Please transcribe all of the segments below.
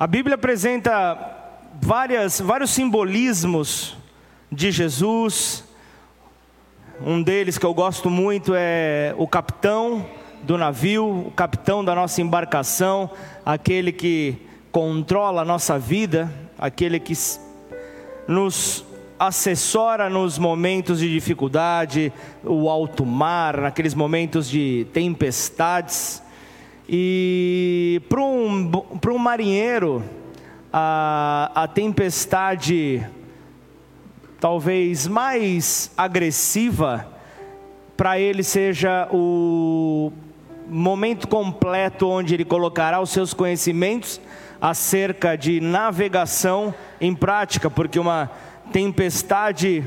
A Bíblia apresenta várias, vários simbolismos de Jesus. Um deles que eu gosto muito é o capitão do navio, o capitão da nossa embarcação, aquele que controla a nossa vida, aquele que nos assessora nos momentos de dificuldade, o alto mar, naqueles momentos de tempestades. E para um, um marinheiro, a, a tempestade talvez mais agressiva, para ele seja o momento completo onde ele colocará os seus conhecimentos acerca de navegação em prática, porque uma tempestade,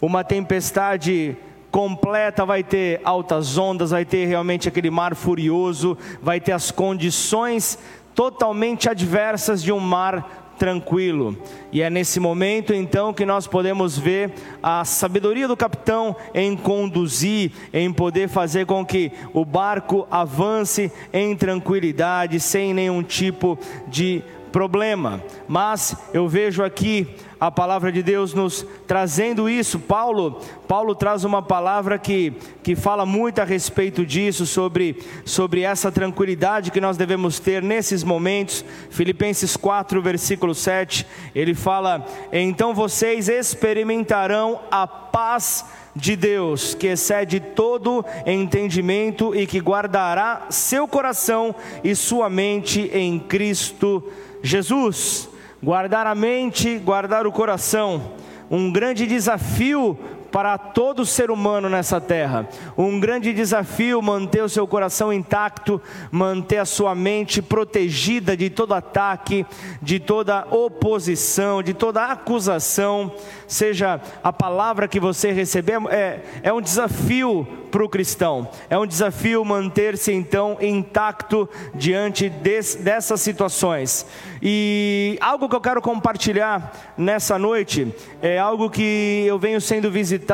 uma tempestade completa, vai ter altas ondas, vai ter realmente aquele mar furioso, vai ter as condições totalmente adversas de um mar tranquilo. E é nesse momento então que nós podemos ver a sabedoria do capitão em conduzir, em poder fazer com que o barco avance em tranquilidade, sem nenhum tipo de problema. Mas eu vejo aqui a palavra de Deus nos trazendo isso. Paulo, Paulo traz uma palavra que, que fala muito a respeito disso, sobre, sobre essa tranquilidade que nós devemos ter nesses momentos. Filipenses 4, versículo 7, ele fala: Então vocês experimentarão a paz de Deus, que excede todo entendimento e que guardará seu coração e sua mente em Cristo Jesus guardar a mente, guardar o coração. Um grande desafio para todo ser humano nessa terra. Um grande desafio manter o seu coração intacto, manter a sua mente protegida de todo ataque, de toda oposição, de toda acusação. Seja a palavra que você receber, é, é um desafio para o cristão. É um desafio manter-se então intacto diante desse, dessas situações. E algo que eu quero compartilhar nessa noite é algo que eu venho sendo visitado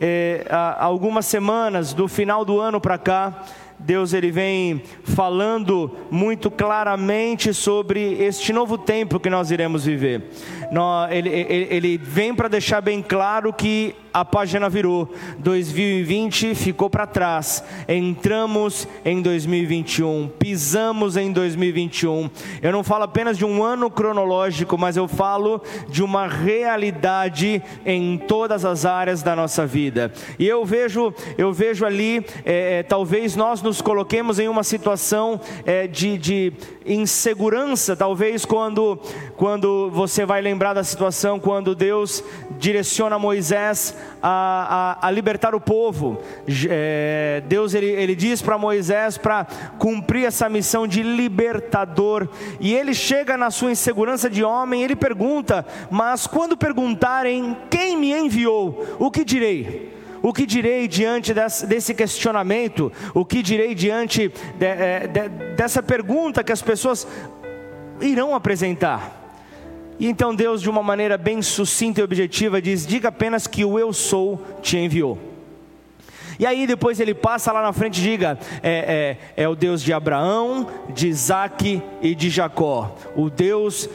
é, há algumas semanas, do final do ano para cá. Deus ele vem falando muito claramente sobre este novo tempo que nós iremos viver. Ele, ele, ele vem para deixar bem claro que a página virou. 2020 ficou para trás. Entramos em 2021, pisamos em 2021. Eu não falo apenas de um ano cronológico, mas eu falo de uma realidade em todas as áreas da nossa vida. E eu vejo, eu vejo ali, é, é, talvez nós nos coloquemos em uma situação é, de, de insegurança, talvez quando, quando você vai lembrar da situação quando Deus direciona Moisés a, a, a libertar o povo. É, Deus ele, ele diz para Moisés para cumprir essa missão de libertador, e ele chega na sua insegurança de homem, ele pergunta: Mas quando perguntarem quem me enviou, o que direi? O que direi diante desse questionamento? O que direi diante de, é, de, dessa pergunta que as pessoas irão apresentar? E então Deus, de uma maneira bem sucinta e objetiva, diz: Diga apenas que o Eu Sou te enviou. E aí depois ele passa lá na frente e diga: é, é, é o Deus de Abraão, de Isaac e de Jacó. O Deus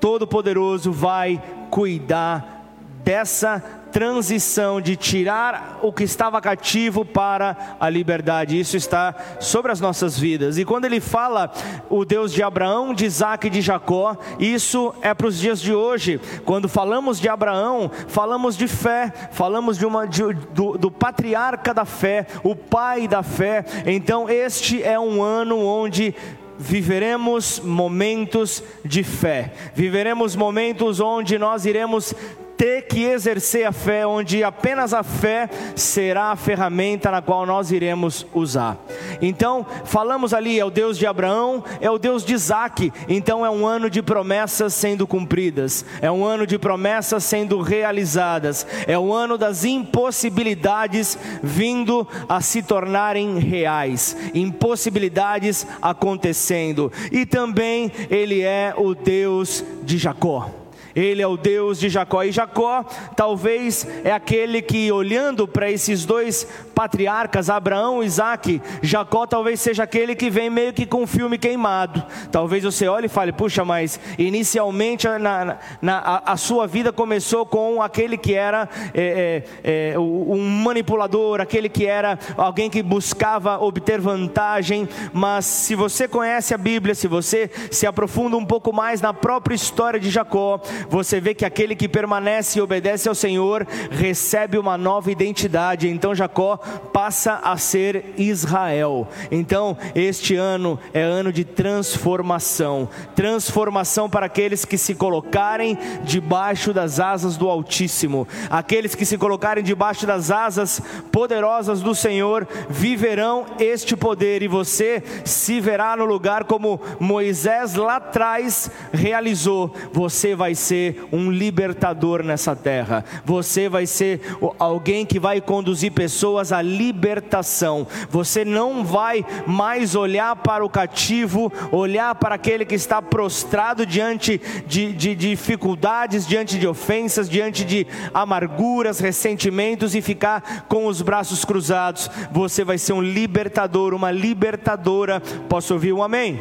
Todo-Poderoso vai cuidar dessa transição de tirar o que estava cativo para a liberdade. Isso está sobre as nossas vidas. E quando ele fala o Deus de Abraão, de Isaac e de Jacó, isso é para os dias de hoje. Quando falamos de Abraão, falamos de fé, falamos de uma, de, do, do patriarca da fé, o pai da fé. Então, este é um ano onde viveremos momentos de fé, viveremos momentos onde nós iremos ter que exercer a fé, onde apenas a fé será a ferramenta na qual nós iremos usar. Então, falamos ali, é o Deus de Abraão, é o Deus de Isaac, então é um ano de promessas sendo cumpridas, é um ano de promessas sendo realizadas, é o ano das impossibilidades vindo a se tornarem reais, impossibilidades acontecendo, e também Ele é o Deus de Jacó. Ele é o Deus de Jacó. E Jacó talvez é aquele que, olhando para esses dois patriarcas, Abraão, Isaac, Jacó talvez seja aquele que vem meio que com um filme queimado. Talvez você olhe e fale, puxa, mas inicialmente na, na a, a, sua vida começou com aquele que era é, é, um manipulador, aquele que era alguém que buscava obter vantagem, mas se você conhece a Bíblia, se você se aprofunda um pouco mais na própria história de Jacó, você vê que aquele que permanece e obedece ao Senhor recebe uma nova identidade. Então Jacó passa a ser Israel. Então este ano é ano de transformação transformação para aqueles que se colocarem debaixo das asas do Altíssimo, aqueles que se colocarem debaixo das asas poderosas do Senhor viverão este poder e você se verá no lugar como Moisés lá atrás realizou. Você vai ser um libertador nessa terra. Você vai ser alguém que vai conduzir pessoas à libertação. Você não vai mais olhar para o cativo, olhar para aquele que está prostrado diante de, de, de dificuldades, diante de ofensas, diante de amarguras, ressentimentos e ficar com os braços cruzados. Você vai ser um libertador, uma libertadora. Posso ouvir um amém?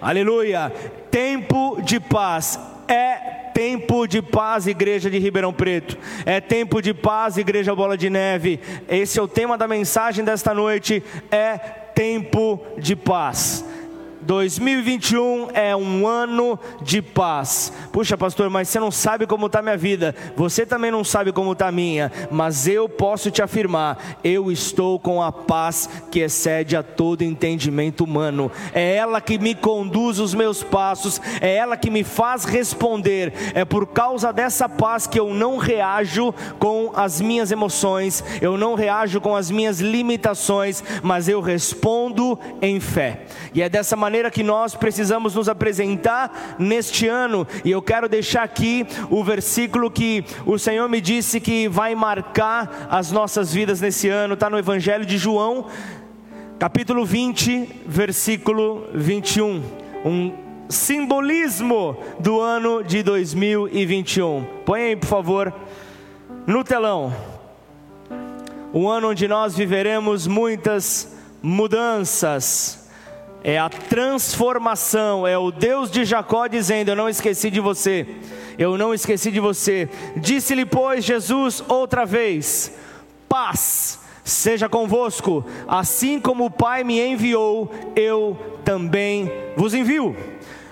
Aleluia. Tempo de paz é tempo de paz, igreja de Ribeirão Preto. É tempo de paz, igreja Bola de Neve. Esse é o tema da mensagem desta noite. É tempo de paz. 2021 é um ano de paz. Puxa, pastor, mas você não sabe como está minha vida. Você também não sabe como está a minha. Mas eu posso te afirmar: eu estou com a paz que excede a todo entendimento humano. É ela que me conduz os meus passos. É ela que me faz responder. É por causa dessa paz que eu não reajo com as minhas emoções. Eu não reajo com as minhas limitações. Mas eu respondo em fé. E é dessa maneira maneira que nós precisamos nos apresentar neste ano, e eu quero deixar aqui o versículo que o Senhor me disse que vai marcar as nossas vidas nesse ano, está no Evangelho de João, capítulo 20, versículo 21. Um simbolismo do ano de 2021. Põe aí, por favor, no telão. Um ano onde nós viveremos muitas mudanças é a transformação, é o Deus de Jacó dizendo: Eu não esqueci de você, eu não esqueci de você. Disse-lhe, pois, Jesus outra vez: Paz seja convosco, assim como o Pai me enviou, eu também vos envio.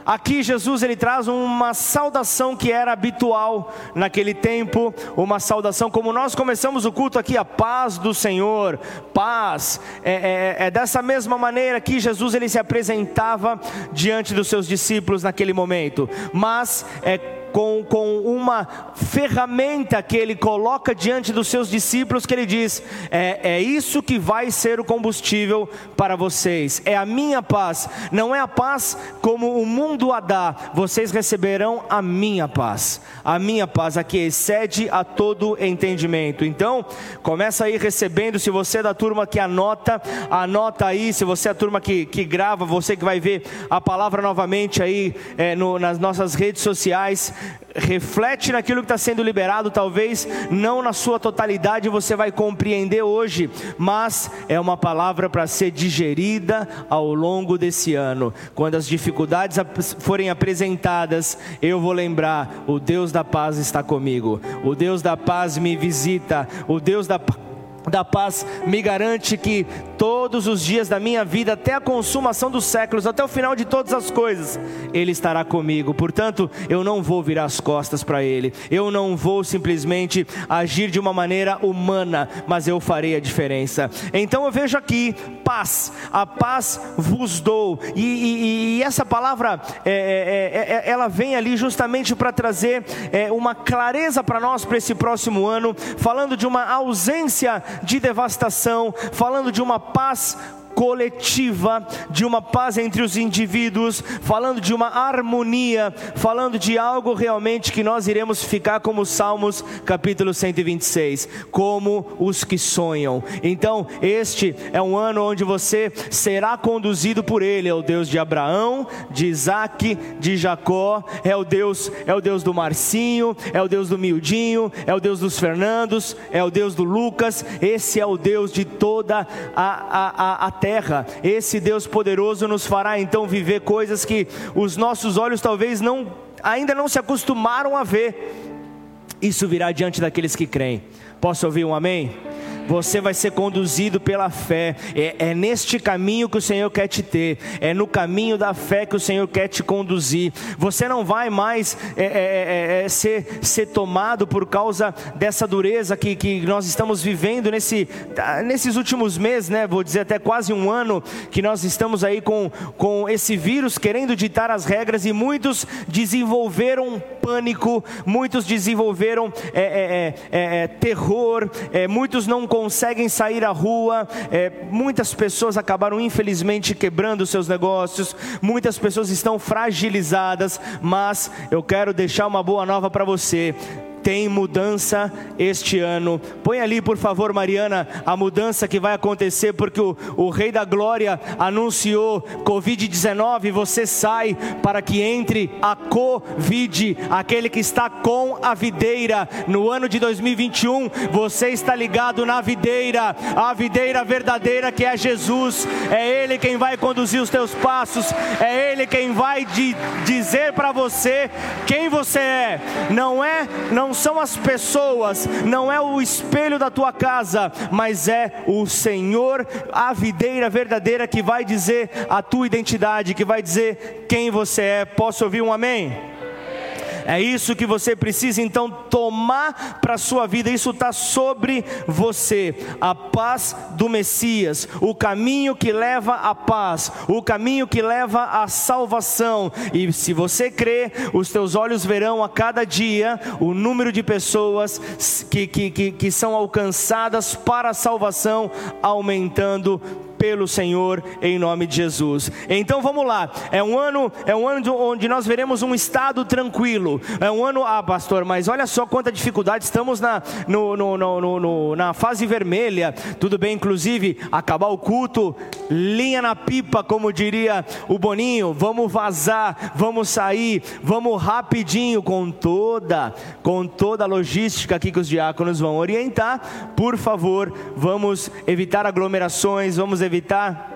Aqui Jesus ele traz uma saudação que era habitual naquele tempo, uma saudação como nós começamos o culto aqui, a paz do Senhor, paz. É, é, é dessa mesma maneira que Jesus ele se apresentava diante dos seus discípulos naquele momento, mas é com, com uma ferramenta que ele coloca diante dos seus discípulos, que ele diz: é, é isso que vai ser o combustível para vocês, é a minha paz, não é a paz como o mundo a dá, vocês receberão a minha paz, a minha paz, a que excede a todo entendimento. Então, começa aí recebendo, se você é da turma que anota, anota aí, se você é a turma que, que grava, você que vai ver a palavra novamente aí é, no, nas nossas redes sociais, reflete naquilo que está sendo liberado, talvez não na sua totalidade você vai compreender hoje, mas é uma palavra para ser digerida ao longo desse ano. Quando as dificuldades forem apresentadas, eu vou lembrar: o Deus da paz está comigo, o Deus da paz me visita, o Deus da da paz me garante que todos os dias da minha vida, até a consumação dos séculos, até o final de todas as coisas, Ele estará comigo. Portanto, eu não vou virar as costas para Ele, eu não vou simplesmente agir de uma maneira humana, mas eu farei a diferença. Então eu vejo aqui paz, a paz vos dou, e, e, e essa palavra é, é, é, é ela vem ali justamente para trazer é, uma clareza para nós para esse próximo ano, falando de uma ausência de devastação, falando de uma paz coletiva, de uma paz entre os indivíduos, falando de uma harmonia, falando de algo realmente que nós iremos ficar como Salmos capítulo 126, como os que sonham. Então, este é um ano onde você será conduzido por ele, é o Deus de Abraão, de Isaac, de Jacó, é o Deus, é o Deus do Marcinho, é o Deus do Mildinho, é o Deus dos Fernandos, é o Deus do Lucas, esse é o Deus de toda a, a, a terra. Esse Deus poderoso nos fará então viver coisas que os nossos olhos talvez não ainda não se acostumaram a ver. Isso virá diante daqueles que creem. Posso ouvir um amém? Você vai ser conduzido pela fé. É, é, neste caminho que o Senhor quer te ter, é no caminho da fé que o Senhor quer te conduzir. Você não vai mais é, é, é, é ser, ser tomado por causa dessa dureza que, que nós estamos vivendo nesse, nesses últimos meses, né? Vou dizer até quase um ano que nós estamos aí com, com esse vírus querendo ditar as regras e muitos desenvolveram pânico, muitos desenvolveram terror, muitos não conseguem sair à rua, é, muitas pessoas acabaram infelizmente quebrando seus negócios, muitas pessoas estão fragilizadas, mas eu quero deixar uma boa nova para você tem mudança este ano. Põe ali, por favor, Mariana, a mudança que vai acontecer, porque o, o Rei da Glória anunciou Covid-19. Você sai para que entre a Covid, aquele que está com a videira. No ano de 2021, você está ligado na videira, a videira verdadeira que é Jesus. É Ele quem vai conduzir os teus passos, é Ele quem vai de, dizer para você quem você é. Não é, não não são as pessoas, não é o espelho da tua casa, mas é o Senhor, a videira verdadeira que vai dizer a tua identidade, que vai dizer quem você é. Posso ouvir um amém? É isso que você precisa então tomar para a sua vida, isso está sobre você. A paz do Messias, o caminho que leva à paz, o caminho que leva à salvação. E se você crê, os teus olhos verão a cada dia o número de pessoas que, que, que, que são alcançadas para a salvação aumentando pelo Senhor em nome de Jesus. Então vamos lá. É um ano, é um ano onde nós veremos um estado tranquilo. É um ano, ah, pastor, mas olha só quanta dificuldade. Estamos na, no, no, no, no na fase vermelha. Tudo bem, inclusive, acabar o culto, linha na pipa, como diria o Boninho. Vamos vazar, vamos sair, vamos rapidinho com toda, com toda a logística aqui que os diáconos vão orientar. Por favor, vamos evitar aglomerações, vamos evitar evitar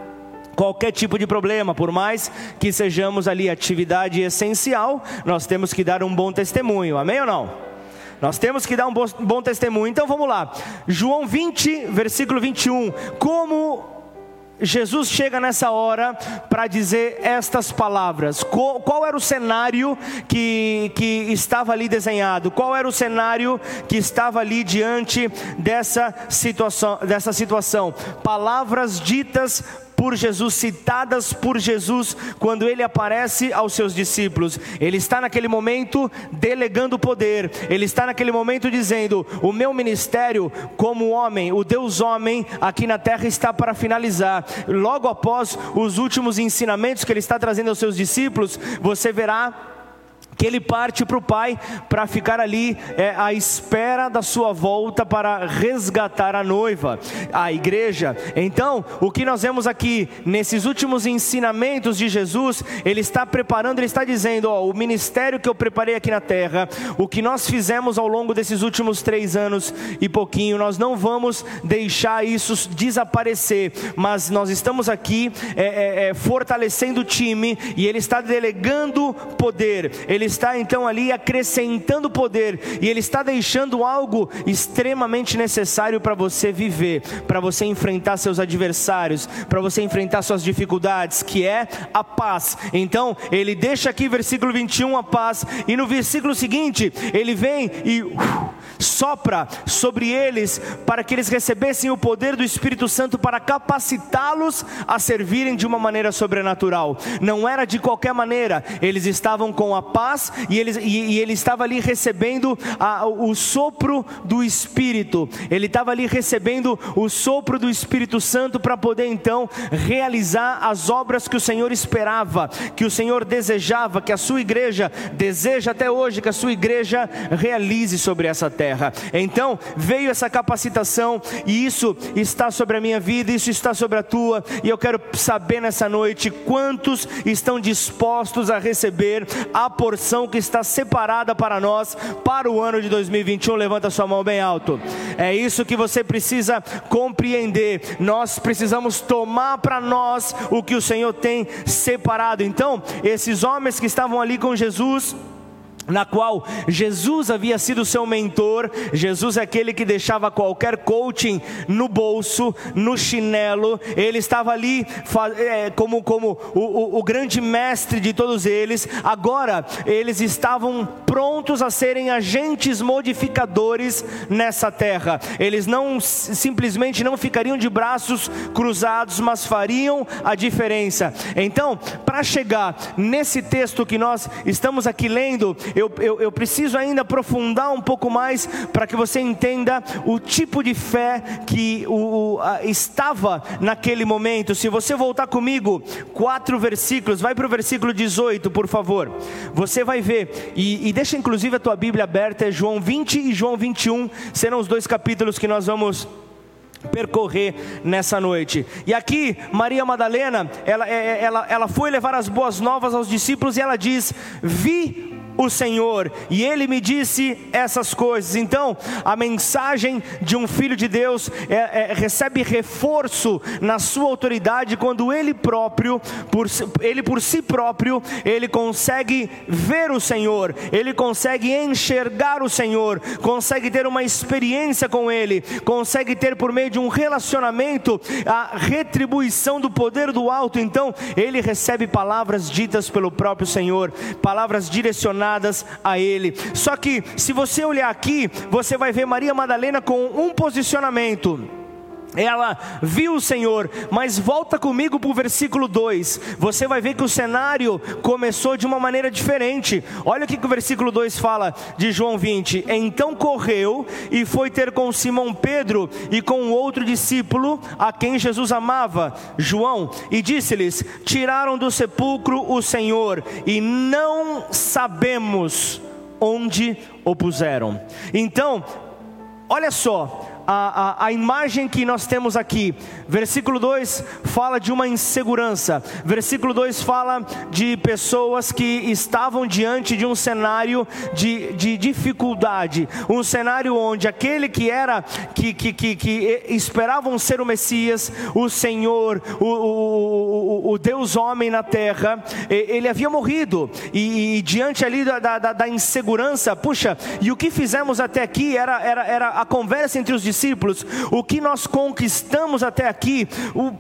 qualquer tipo de problema, por mais que sejamos ali atividade essencial, nós temos que dar um bom testemunho, amém ou não? Nós temos que dar um bom, testemunho. Então vamos lá. João 20, versículo 21. Como Jesus chega nessa hora para dizer estas palavras. Qual, qual, era o cenário que, que estava ali desenhado? Qual era o cenário que estava ali diante dessa situação? Dessa situação? Palavras ditas por Jesus, citadas por Jesus quando ele aparece aos seus discípulos. Ele está naquele momento delegando poder, ele está naquele momento dizendo: O meu ministério como homem, o Deus homem aqui na terra está para finalizar. Logo após os últimos ensinamentos que ele está trazendo aos seus discípulos, você verá que ele parte para o Pai para ficar ali é, à espera da sua volta para resgatar a noiva, a igreja. Então, o que nós vemos aqui nesses últimos ensinamentos de Jesus, ele está preparando, ele está dizendo: ó, o ministério que eu preparei aqui na terra, o que nós fizemos ao longo desses últimos três anos e pouquinho, nós não vamos deixar isso desaparecer, mas nós estamos aqui é, é, é fortalecendo o time e ele está delegando poder. Ele ele está então ali acrescentando poder e ele está deixando algo extremamente necessário para você viver, para você enfrentar seus adversários, para você enfrentar suas dificuldades, que é a paz. Então, ele deixa aqui versículo 21 a paz e no versículo seguinte, ele vem e uh, sopra sobre eles para que eles recebessem o poder do Espírito Santo para capacitá-los a servirem de uma maneira sobrenatural. Não era de qualquer maneira, eles estavam com a paz e, eles, e, e ele estava ali recebendo a, o sopro do Espírito, ele estava ali recebendo o sopro do Espírito Santo para poder então realizar as obras que o Senhor esperava, que o Senhor desejava, que a sua igreja deseja até hoje, que a sua igreja realize sobre essa terra terra. Então veio essa capacitação, e isso está sobre a minha vida, isso está sobre a tua, e eu quero saber nessa noite quantos estão dispostos a receber a porção que está separada para nós para o ano de 2021. Levanta sua mão bem alto. É isso que você precisa compreender. Nós precisamos tomar para nós o que o Senhor tem separado. Então, esses homens que estavam ali com Jesus, na qual Jesus havia sido seu mentor, Jesus é aquele que deixava qualquer coaching no bolso, no chinelo, ele estava ali é, como, como o, o, o grande mestre de todos eles, agora eles estavam prontos a serem agentes modificadores nessa terra, eles não simplesmente não ficariam de braços cruzados, mas fariam a diferença. Então, para chegar nesse texto que nós estamos aqui lendo, eu, eu, eu preciso ainda aprofundar um pouco mais para que você entenda o tipo de fé que o, o, a, estava naquele momento. Se você voltar comigo, quatro versículos, vai para o versículo 18, por favor. Você vai ver, e, e deixa inclusive a tua Bíblia aberta, é João 20 e João 21, serão os dois capítulos que nós vamos percorrer nessa noite. E aqui, Maria Madalena, ela, é, ela, ela foi levar as boas novas aos discípulos e ela diz: Vi o Senhor, e ele me disse essas coisas. Então, a mensagem de um filho de Deus é, é, recebe reforço na sua autoridade quando ele próprio, por, ele por si próprio, ele consegue ver o Senhor, ele consegue enxergar o Senhor, consegue ter uma experiência com Ele, consegue ter por meio de um relacionamento a retribuição do poder do alto. Então, ele recebe palavras ditas pelo próprio Senhor, palavras direcionadas a Ele. Só que, se você olhar aqui, você vai ver Maria Madalena com um posicionamento ela viu o Senhor, mas volta comigo para o versículo 2. Você vai ver que o cenário começou de uma maneira diferente. Olha o que o versículo 2 fala de João 20: Então correu e foi ter com Simão Pedro e com outro discípulo a quem Jesus amava, João, e disse-lhes: Tiraram do sepulcro o Senhor e não sabemos onde o puseram. Então, olha só a, a, a imagem que nós temos aqui. Versículo 2 fala de uma insegurança. Versículo 2 fala de pessoas que estavam diante de um cenário de, de dificuldade. Um cenário onde aquele que era, que, que, que, que esperavam ser o Messias, o Senhor, o, o, o, Deus homem na terra, ele havia morrido. E, e diante ali da, da, da insegurança, puxa, e o que fizemos até aqui era, era, era a conversa entre os discípulos discípulos, o que nós conquistamos até aqui, o,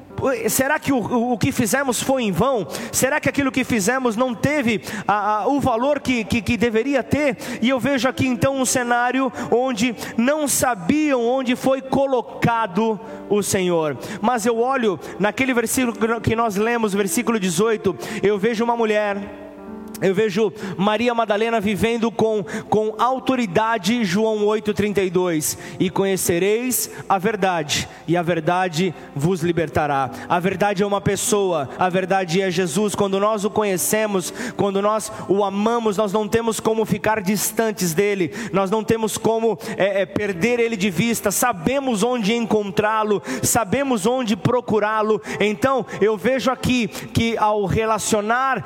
será que o, o que fizemos foi em vão? Será que aquilo que fizemos não teve a, a, o valor que, que, que deveria ter? E eu vejo aqui então um cenário onde não sabiam onde foi colocado o Senhor. Mas eu olho naquele versículo que nós lemos, versículo 18, eu vejo uma mulher eu vejo Maria Madalena vivendo com, com autoridade, João 8,32. E conhecereis a verdade, e a verdade vos libertará. A verdade é uma pessoa, a verdade é Jesus. Quando nós o conhecemos, quando nós o amamos, nós não temos como ficar distantes dele, nós não temos como é, é, perder ele de vista, sabemos onde encontrá-lo, sabemos onde procurá-lo. Então, eu vejo aqui que ao relacionar,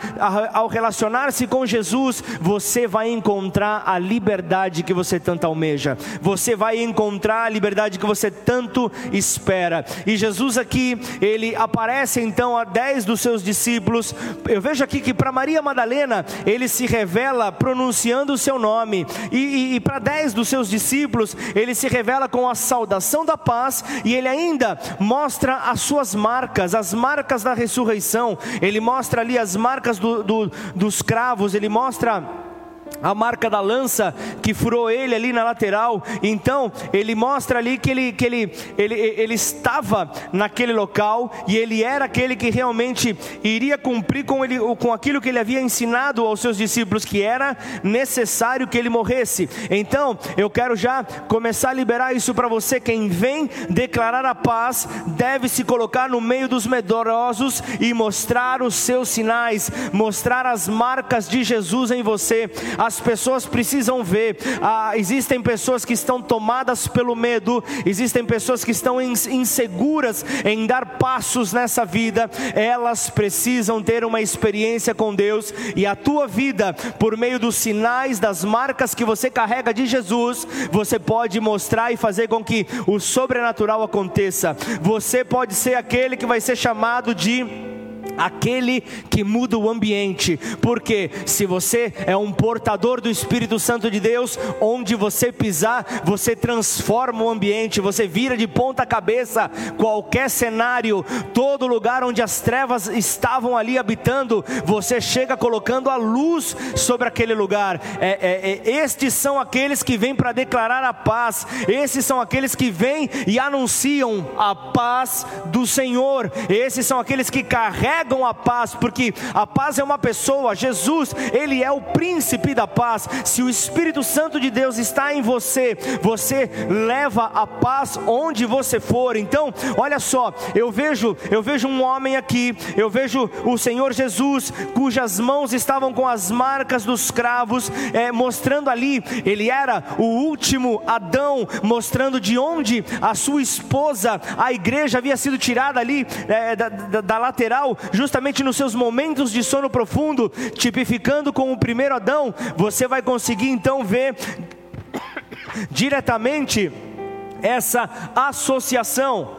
ao relacionar, relacionar-se com Jesus, você vai encontrar a liberdade que você tanto almeja, você vai encontrar a liberdade que você tanto espera. E Jesus aqui, ele aparece então a dez dos seus discípulos. Eu vejo aqui que para Maria Madalena, ele se revela pronunciando o seu nome, e, e, e para dez dos seus discípulos, ele se revela com a saudação da paz, e ele ainda mostra as suas marcas, as marcas da ressurreição, ele mostra ali as marcas do, do, dos cravos, ele mostra a marca da lança que furou ele ali na lateral. Então, ele mostra ali que ele, que ele, ele, ele estava naquele local e ele era aquele que realmente iria cumprir com, ele, com aquilo que ele havia ensinado aos seus discípulos, que era necessário que ele morresse. Então, eu quero já começar a liberar isso para você. Quem vem declarar a paz deve se colocar no meio dos medrosos e mostrar os seus sinais, mostrar as marcas de Jesus em você. As as pessoas precisam ver. Ah, existem pessoas que estão tomadas pelo medo, existem pessoas que estão inseguras em dar passos nessa vida. Elas precisam ter uma experiência com Deus e a tua vida, por meio dos sinais, das marcas que você carrega de Jesus, você pode mostrar e fazer com que o sobrenatural aconteça. Você pode ser aquele que vai ser chamado de aquele que muda o ambiente, porque se você é um portador do Espírito Santo de Deus, onde você pisar, você transforma o ambiente, você vira de ponta cabeça qualquer cenário, todo lugar onde as trevas estavam ali habitando, você chega colocando a luz sobre aquele lugar. É, é, é, estes são aqueles que vêm para declarar a paz, esses são aqueles que vêm e anunciam a paz do Senhor, esses são aqueles que carregam tragam a paz, porque a paz é uma pessoa, Jesus, ele é o príncipe da paz. Se o Espírito Santo de Deus está em você, você leva a paz onde você for. Então, olha só, eu vejo, eu vejo um homem aqui, eu vejo o Senhor Jesus, cujas mãos estavam com as marcas dos cravos, é, mostrando ali, ele era o último Adão, mostrando de onde a sua esposa, a igreja havia sido tirada ali é, da, da, da lateral, justamente nos seus momentos de sono profundo, tipificando com o primeiro Adão, você vai conseguir então ver diretamente essa associação.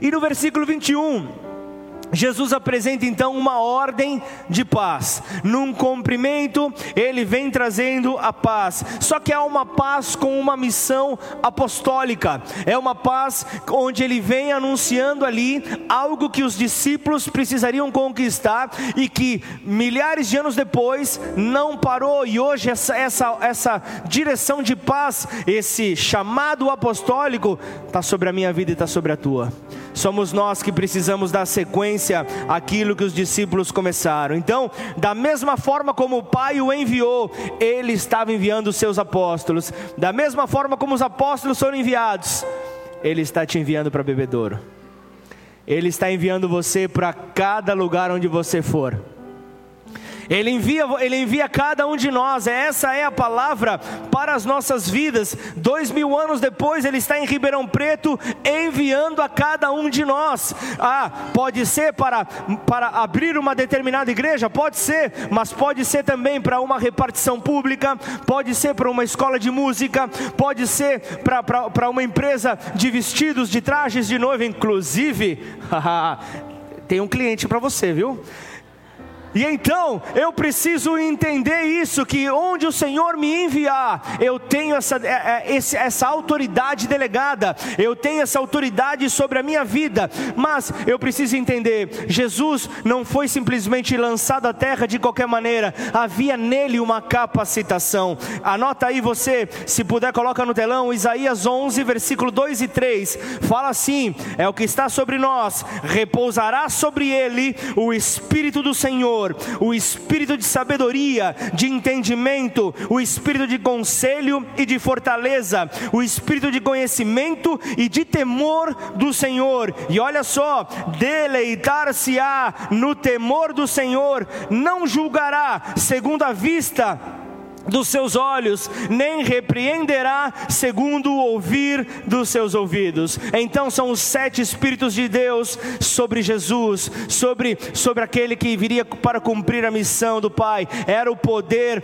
E no versículo 21, Jesus apresenta então uma ordem de paz. Num cumprimento, ele vem trazendo a paz. Só que é uma paz com uma missão apostólica. É uma paz onde ele vem anunciando ali algo que os discípulos precisariam conquistar e que milhares de anos depois não parou. E hoje essa essa essa direção de paz, esse chamado apostólico está sobre a minha vida e está sobre a tua. Somos nós que precisamos dar sequência àquilo que os discípulos começaram. Então, da mesma forma como o Pai o enviou, ele estava enviando os seus apóstolos. Da mesma forma como os apóstolos foram enviados, ele está te enviando para bebedouro. Ele está enviando você para cada lugar onde você for. Ele envia, Ele envia cada um de nós, essa é a palavra para as nossas vidas. Dois mil anos depois, Ele está em Ribeirão Preto, enviando a cada um de nós. Ah, pode ser para, para abrir uma determinada igreja? Pode ser, mas pode ser também para uma repartição pública, pode ser para uma escola de música, pode ser para, para, para uma empresa de vestidos, de trajes de noiva, inclusive. tem um cliente para você, viu? E então eu preciso entender isso: que onde o Senhor me enviar, eu tenho essa, é, é, essa autoridade delegada, eu tenho essa autoridade sobre a minha vida, mas eu preciso entender: Jesus não foi simplesmente lançado à terra de qualquer maneira, havia nele uma capacitação. Anota aí você, se puder, coloca no telão, Isaías 11, versículo 2 e 3, fala assim: é o que está sobre nós, repousará sobre ele o Espírito do Senhor Senhor, o espírito de sabedoria, de entendimento, o espírito de conselho e de fortaleza, o espírito de conhecimento e de temor do Senhor. E olha só, deleitar-se-á no temor do Senhor, não julgará segundo a vista dos seus olhos, nem repreenderá segundo o ouvir dos seus ouvidos. Então são os sete Espíritos de Deus sobre Jesus, sobre, sobre aquele que viria para cumprir a missão do Pai. Era o poder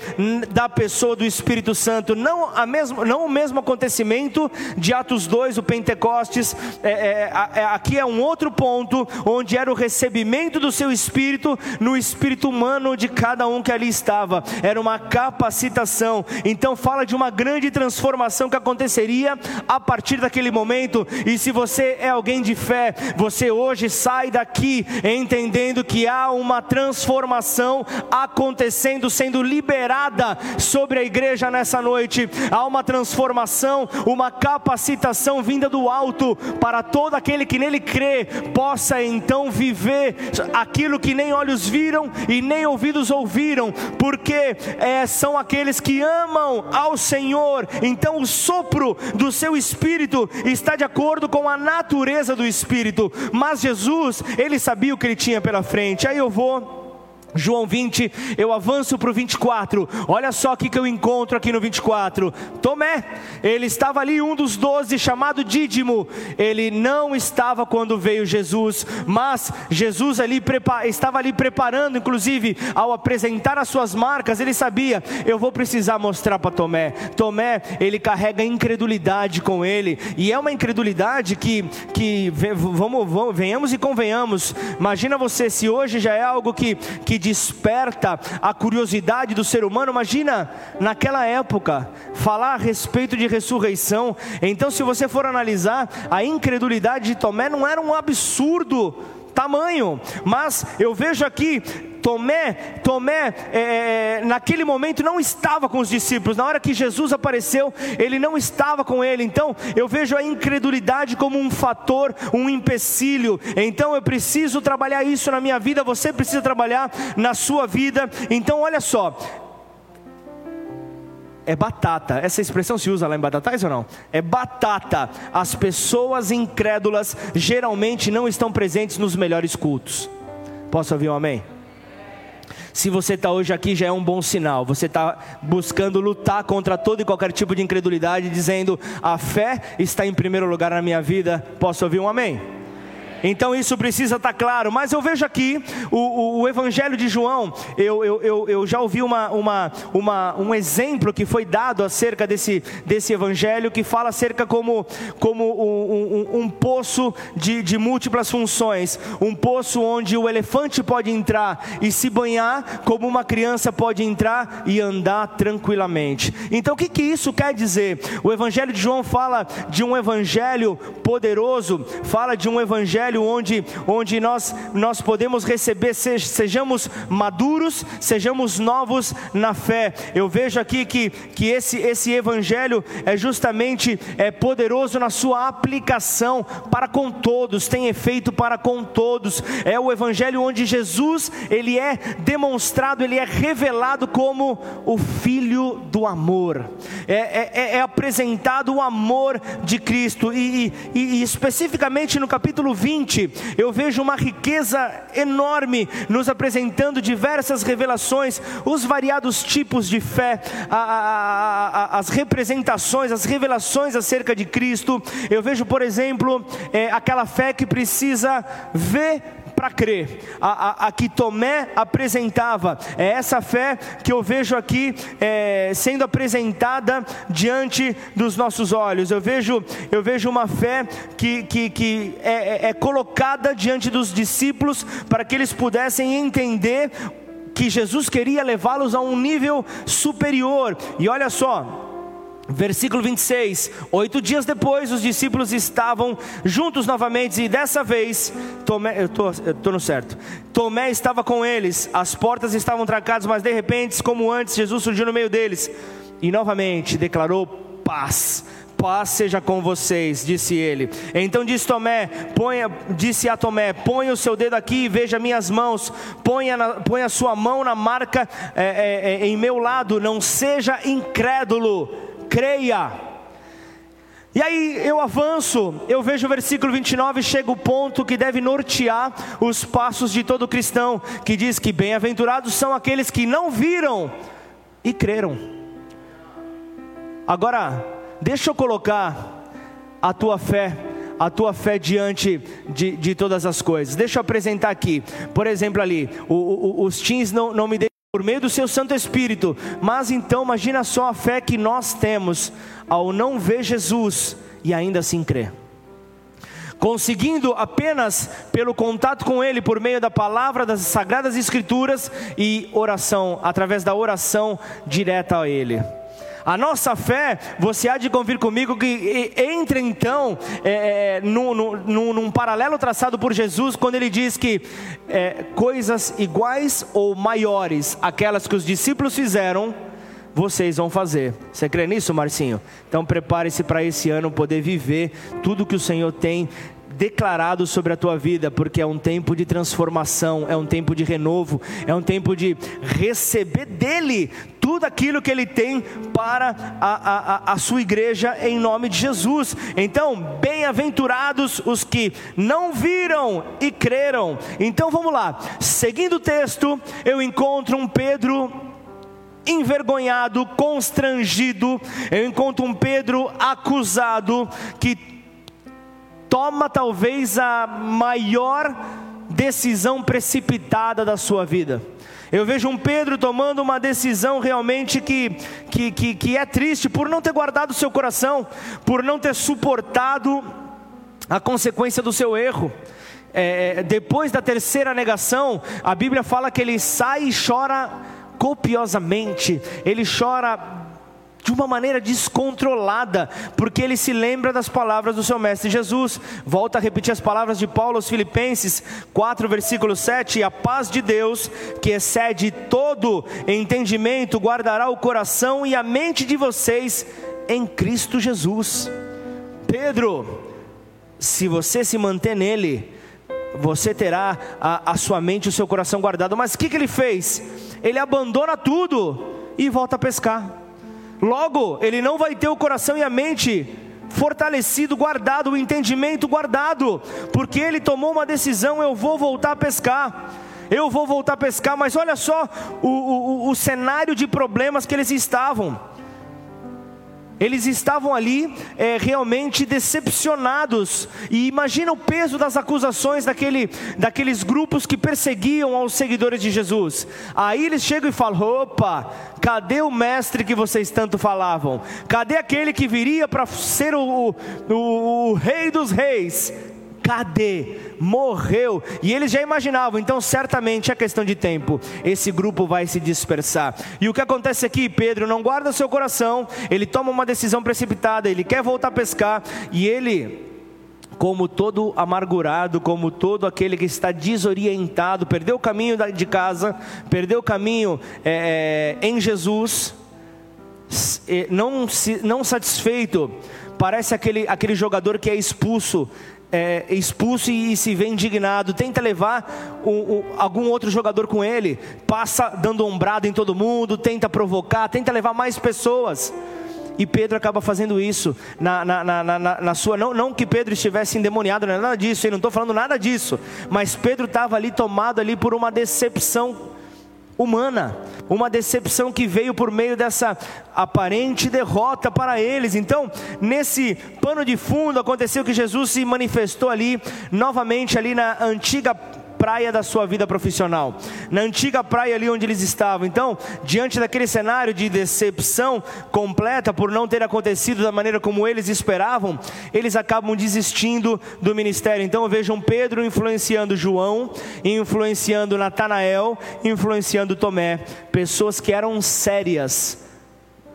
da pessoa do Espírito Santo, não, a mesmo, não o mesmo acontecimento de Atos 2, o Pentecostes. É, é, é, aqui é um outro ponto, onde era o recebimento do seu Espírito no espírito humano de cada um que ali estava. Era uma capacidade capacitação. Então fala de uma grande transformação que aconteceria a partir daquele momento. E se você é alguém de fé, você hoje sai daqui entendendo que há uma transformação acontecendo, sendo liberada sobre a igreja nessa noite. Há uma transformação, uma capacitação vinda do alto para todo aquele que nele crê, possa então viver aquilo que nem olhos viram e nem ouvidos ouviram, porque é, são aqueles que amam ao Senhor. Então o sopro do seu espírito está de acordo com a natureza do espírito. Mas Jesus, ele sabia o que ele tinha pela frente. Aí eu vou João 20, eu avanço para o 24. Olha só o que eu encontro aqui no 24. Tomé, ele estava ali, um dos doze, chamado Dídimo. Ele não estava quando veio Jesus, mas Jesus ali estava ali preparando, inclusive ao apresentar as suas marcas, ele sabia: eu vou precisar mostrar para Tomé. Tomé, ele carrega incredulidade com ele, e é uma incredulidade que, que vamos, vamos venhamos e convenhamos. Imagina você se hoje já é algo que, que desperta a curiosidade do ser humano. Imagina naquela época falar a respeito de ressurreição. Então, se você for analisar, a incredulidade de Tomé não era um absurdo tamanho, mas eu vejo aqui Tomé, Tomé, é, naquele momento não estava com os discípulos. Na hora que Jesus apareceu, ele não estava com ele. Então, eu vejo a incredulidade como um fator, um empecilho. Então, eu preciso trabalhar isso na minha vida. Você precisa trabalhar na sua vida. Então, olha só. É batata. Essa expressão se usa lá em Batatais ou não? É batata. As pessoas incrédulas geralmente não estão presentes nos melhores cultos. Posso ouvir um amém? Se você está hoje aqui, já é um bom sinal. Você está buscando lutar contra todo e qualquer tipo de incredulidade, dizendo: a fé está em primeiro lugar na minha vida. Posso ouvir um amém? Então isso precisa estar tá claro. Mas eu vejo aqui o, o, o Evangelho de João, eu, eu, eu, eu, já ouvi uma, uma, uma, um exemplo que foi dado acerca desse, desse Evangelho, que fala acerca como, como um, um, um poço de, de múltiplas funções. Um poço onde o elefante pode entrar e se banhar, como uma criança pode entrar e andar tranquilamente. Então o que, que isso quer dizer? O Evangelho de João fala de um Evangelho poderoso, fala de um Evangelho evangelho onde, onde nós, nós podemos receber, sejamos maduros, sejamos novos na fé. Eu vejo aqui que, que esse, esse evangelho é justamente é poderoso na sua aplicação para com todos, tem efeito para com todos. É o evangelho onde Jesus ele é demonstrado, ele é revelado como o filho do amor. É, é, é, é apresentado o amor de Cristo e, e, e especificamente no capítulo 20 20, eu vejo uma riqueza enorme nos apresentando diversas revelações, os variados tipos de fé, a, a, a, as representações, as revelações acerca de Cristo. Eu vejo, por exemplo, é, aquela fé que precisa ver para crer. A, a, a, que Tomé apresentava, é essa fé que eu vejo aqui é, sendo apresentada diante dos nossos olhos. Eu vejo, eu vejo uma fé que, que, que é, é, é colocada diante dos discípulos para que eles pudessem entender que Jesus queria levá-los a um nível superior. E olha só, Versículo 26: Oito dias depois, os discípulos estavam juntos novamente, e dessa vez, Tomé, eu estou no certo. Tomé estava com eles, as portas estavam trancadas, mas de repente, como antes, Jesus surgiu no meio deles e novamente declarou paz. Paz seja com vocês, disse ele. Então disse Tomé, ponha, disse a Tomé: Põe o seu dedo aqui e veja minhas mãos. Ponha, na, ponha a sua mão na marca é, é, é, em meu lado. Não seja incrédulo creia. E aí eu avanço, eu vejo o versículo 29, chega o ponto que deve nortear os passos de todo cristão, que diz que bem-aventurados são aqueles que não viram e creram. Agora, deixa eu colocar a tua fé, a tua fé diante de, de todas as coisas. Deixa eu apresentar aqui, por exemplo, ali, o, o, os teens não, não me por meio do seu Santo Espírito. Mas então, imagina só a fé que nós temos ao não ver Jesus e ainda assim crer. conseguindo apenas pelo contato com Ele, por meio da palavra das Sagradas Escrituras e oração, através da oração direta a Ele. A nossa fé, você há de convir comigo que entra então é, é no, no, num paralelo traçado por Jesus, quando ele diz que é, coisas iguais ou maiores, aquelas que os discípulos fizeram, vocês vão fazer. Você crê nisso, Marcinho? Então prepare-se para esse ano poder viver tudo que o Senhor tem declarado sobre a tua vida, porque é um tempo de transformação, é um tempo de renovo, é um tempo de receber dele tudo aquilo que ele tem para a, a, a sua igreja em nome de Jesus. Então, bem-aventurados os que não viram e creram. Então vamos lá, seguindo o texto, eu encontro um Pedro envergonhado, constrangido, eu encontro um Pedro acusado que toma talvez a maior decisão precipitada da sua vida. Eu vejo um Pedro tomando uma decisão realmente que, que, que, que é triste por não ter guardado seu coração, por não ter suportado a consequência do seu erro. É, depois da terceira negação, a Bíblia fala que ele sai e chora copiosamente, ele chora de uma maneira descontrolada, porque ele se lembra das palavras do seu mestre Jesus. Volta a repetir as palavras de Paulo aos Filipenses 4, versículo 7: A paz de Deus, que excede todo entendimento, guardará o coração e a mente de vocês em Cristo Jesus. Pedro, se você se manter nele, você terá a, a sua mente e o seu coração guardado. Mas o que, que ele fez? Ele abandona tudo e volta a pescar. Logo, ele não vai ter o coração e a mente fortalecido, guardado, o entendimento guardado, porque ele tomou uma decisão: eu vou voltar a pescar. Eu vou voltar a pescar, mas olha só o, o, o cenário de problemas que eles estavam. Eles estavam ali é, realmente decepcionados. E imagina o peso das acusações daquele, daqueles grupos que perseguiam aos seguidores de Jesus. Aí eles chegam e falam: opa, cadê o mestre que vocês tanto falavam? Cadê aquele que viria para ser o, o, o rei dos reis? Cadê? Morreu. E eles já imaginavam, então certamente é questão de tempo. Esse grupo vai se dispersar. E o que acontece aqui? Pedro não guarda seu coração, ele toma uma decisão precipitada, ele quer voltar a pescar e ele como todo amargurado, como todo aquele que está desorientado, perdeu o caminho de casa, perdeu o caminho é, é em Jesus, não, não satisfeito, parece aquele, aquele jogador que é expulso é, expulso e se vê indignado, tenta levar o, o, algum outro jogador com ele, passa dando ombrada em todo mundo, tenta provocar, tenta levar mais pessoas. E Pedro acaba fazendo isso na, na, na, na, sua. Não, não que Pedro estivesse endemoniado, não é nada disso, eu não estou falando nada disso. Mas Pedro estava ali tomado ali por uma decepção humana, uma decepção que veio por meio dessa aparente derrota para eles. Então, nesse pano de fundo aconteceu que Jesus se manifestou ali novamente ali na antiga praia da sua vida profissional, na antiga praia ali onde eles estavam. Então, diante daquele cenário de decepção completa por não ter acontecido da maneira como eles esperavam, eles acabam desistindo do ministério. Então, vejam Pedro influenciando João, influenciando Natanael, influenciando Tomé, pessoas que eram sérias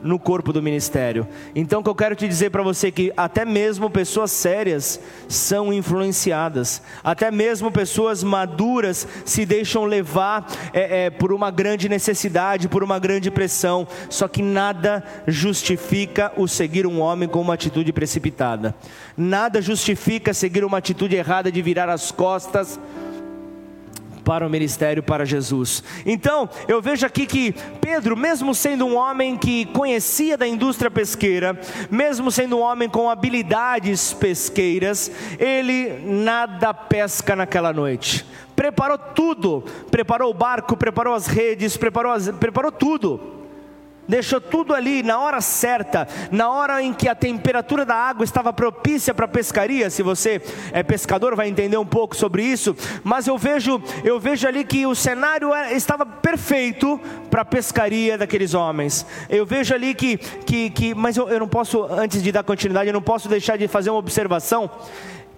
no corpo do ministério. Então, o que eu quero te dizer para você é que até mesmo pessoas sérias são influenciadas, até mesmo pessoas maduras se deixam levar é, é, por uma grande necessidade, por uma grande pressão. Só que nada justifica o seguir um homem com uma atitude precipitada. Nada justifica seguir uma atitude errada de virar as costas para o ministério para Jesus. Então, eu vejo aqui que Pedro, mesmo sendo um homem que conhecia da indústria pesqueira, mesmo sendo um homem com habilidades pesqueiras, ele nada pesca naquela noite. Preparou tudo, preparou o barco, preparou as redes, preparou, as, preparou tudo deixou tudo ali na hora certa, na hora em que a temperatura da água estava propícia para pescaria. Se você é pescador, vai entender um pouco sobre isso. Mas eu vejo, eu vejo ali que o cenário estava perfeito para a pescaria daqueles homens. Eu vejo ali que, que, que mas eu, eu não posso, antes de dar continuidade, eu não posso deixar de fazer uma observação.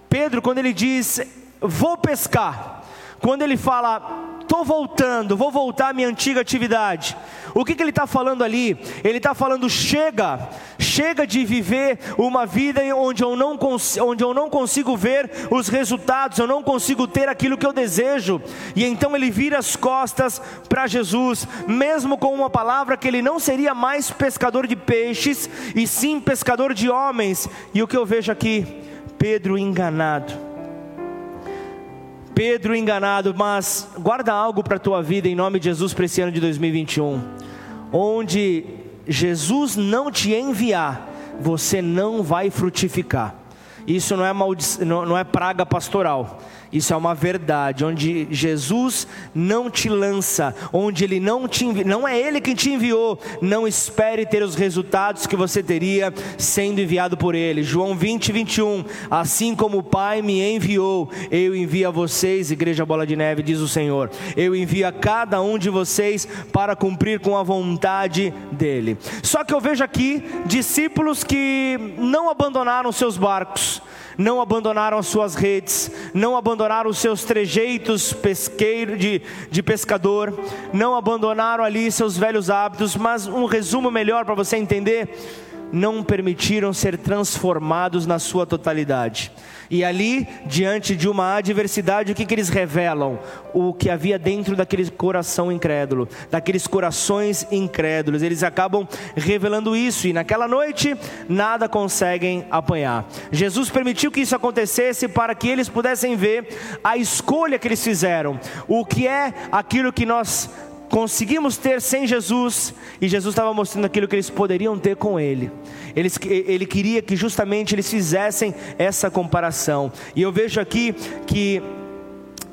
Pedro, quando ele diz, vou pescar, quando ele fala, estou voltando, vou voltar à minha antiga atividade. O que, que ele está falando ali? Ele está falando: chega, chega de viver uma vida onde eu, não onde eu não consigo ver os resultados, eu não consigo ter aquilo que eu desejo. E então ele vira as costas para Jesus, mesmo com uma palavra que ele não seria mais pescador de peixes, e sim pescador de homens. E o que eu vejo aqui? Pedro enganado Pedro enganado, mas guarda algo para a tua vida em nome de Jesus para esse ano de 2021. Onde Jesus não te enviar, você não vai frutificar. Isso não é, maldic... não é praga pastoral. Isso é uma verdade, onde Jesus não te lança, onde Ele não te envi... não é Ele quem te enviou. Não espere ter os resultados que você teria sendo enviado por Ele. João 20, 21. Assim como o Pai me enviou, eu envio a vocês, Igreja Bola de Neve, diz o Senhor. Eu envio a cada um de vocês para cumprir com a vontade dEle. Só que eu vejo aqui discípulos que não abandonaram seus barcos não abandonaram as suas redes, não abandonaram os seus trejeitos pesqueiro de, de pescador, não abandonaram ali seus velhos hábitos, mas um resumo melhor para você entender não permitiram ser transformados na sua totalidade. E ali, diante de uma adversidade, o que, que eles revelam? O que havia dentro daquele coração incrédulo, daqueles corações incrédulos. Eles acabam revelando isso, e naquela noite, nada conseguem apanhar. Jesus permitiu que isso acontecesse para que eles pudessem ver a escolha que eles fizeram, o que é aquilo que nós conseguimos ter sem Jesus, e Jesus estava mostrando aquilo que eles poderiam ter com Ele. Ele queria que justamente eles fizessem essa comparação. E eu vejo aqui que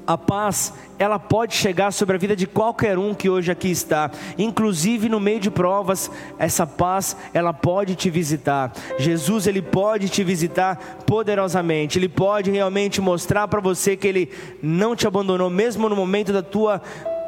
a paz ela pode chegar sobre a vida de qualquer um que hoje aqui está, inclusive no meio de provas, essa paz ela pode te visitar. Jesus ele pode te visitar poderosamente. Ele pode realmente mostrar para você que ele não te abandonou mesmo no momento da tua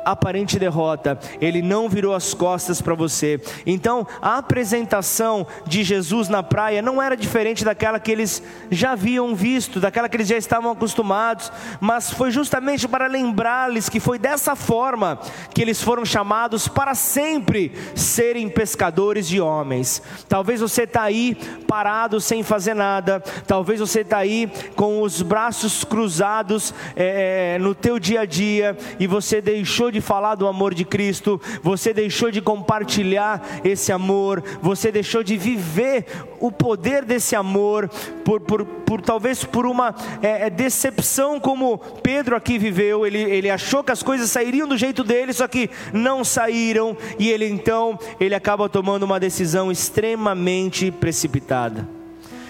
aparente derrota, ele não virou as costas para você. Então, a apresentação de Jesus na praia não era diferente daquela que eles já haviam visto, daquela que eles já estavam acostumados, mas foi justamente para lembrar-lhes que foi dessa forma que eles foram chamados para sempre serem pescadores de homens. Talvez você está aí parado sem fazer nada, talvez você está aí com os braços cruzados é, no teu dia a dia e você deixou de falar do amor de Cristo, você deixou de compartilhar esse amor, você deixou de viver o poder desse amor, por, por, por talvez por uma é, é, decepção, como Pedro aqui viveu. Ele, ele achou que as coisas sairiam do jeito dele, só que não saíram, e ele então ele acaba tomando uma decisão extremamente precipitada.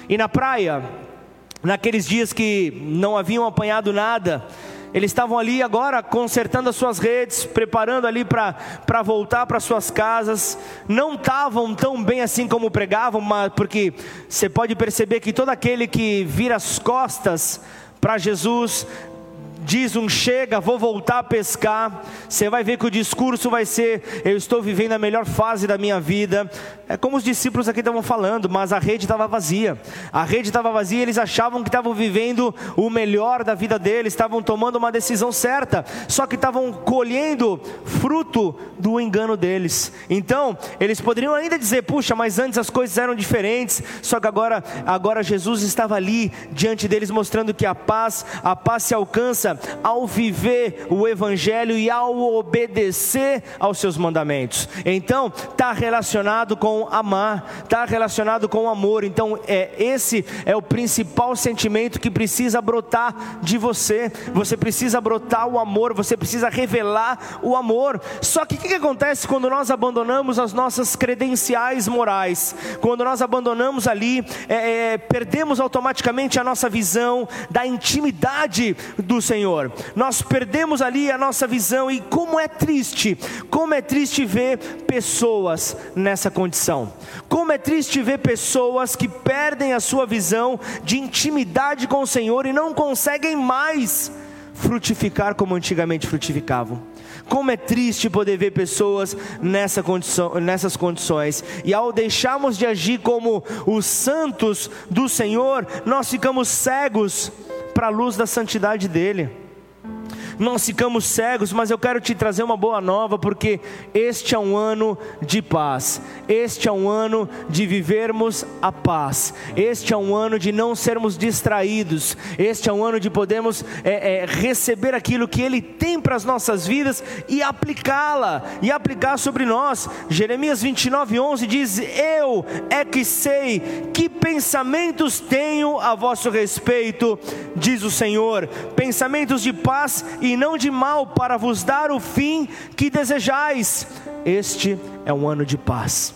E na praia, naqueles dias que não haviam apanhado nada, eles estavam ali agora consertando as suas redes, preparando ali para voltar para suas casas. Não estavam tão bem assim como pregavam, mas porque você pode perceber que todo aquele que vira as costas para Jesus diz um chega, vou voltar a pescar, você vai ver que o discurso vai ser: eu estou vivendo a melhor fase da minha vida. É como os discípulos aqui estavam falando, mas a rede estava vazia. A rede estava vazia, eles achavam que estavam vivendo o melhor da vida deles, estavam tomando uma decisão certa, só que estavam colhendo fruto do engano deles. Então, eles poderiam ainda dizer: puxa, mas antes as coisas eram diferentes, só que agora, agora Jesus estava ali diante deles mostrando que a paz, a paz se alcança ao viver o Evangelho e ao obedecer aos seus mandamentos. Então, está relacionado com amar, está relacionado com amor. Então, é, esse é o principal sentimento que precisa brotar de você. Você precisa brotar o amor, você precisa revelar o amor. Só que o que, que acontece quando nós abandonamos as nossas credenciais morais? Quando nós abandonamos ali, é, é, perdemos automaticamente a nossa visão da intimidade do Senhor. Senhor. Nós perdemos ali a nossa visão e como é triste, como é triste ver pessoas nessa condição. Como é triste ver pessoas que perdem a sua visão de intimidade com o Senhor e não conseguem mais frutificar como antigamente frutificavam. Como é triste poder ver pessoas nessa condição, nessas condições, e ao deixarmos de agir como os santos do Senhor, nós ficamos cegos para a luz da santidade dEle nós ficamos cegos, mas eu quero te trazer uma boa nova, porque este é um ano de paz, este é um ano de vivermos a paz, este é um ano de não sermos distraídos, este é um ano de podermos é, é, receber aquilo que Ele tem para as nossas vidas e aplicá-la, e aplicar sobre nós. Jeremias 29, 11 diz: Eu é que sei que pensamentos tenho a vosso respeito, diz o Senhor, pensamentos de paz e não de mal, para vos dar o fim que desejais. Este é um ano de paz.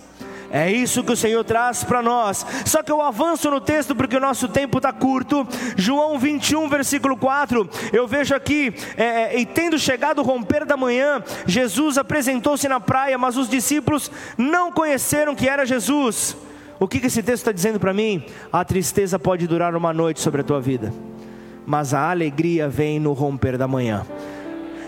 É isso que o Senhor traz para nós. Só que eu avanço no texto porque o nosso tempo está curto. João 21, versículo 4. Eu vejo aqui: é, é, e tendo chegado o romper da manhã, Jesus apresentou-se na praia, mas os discípulos não conheceram que era Jesus. O que, que esse texto está dizendo para mim? A tristeza pode durar uma noite sobre a tua vida mas a alegria vem no romper da manhã.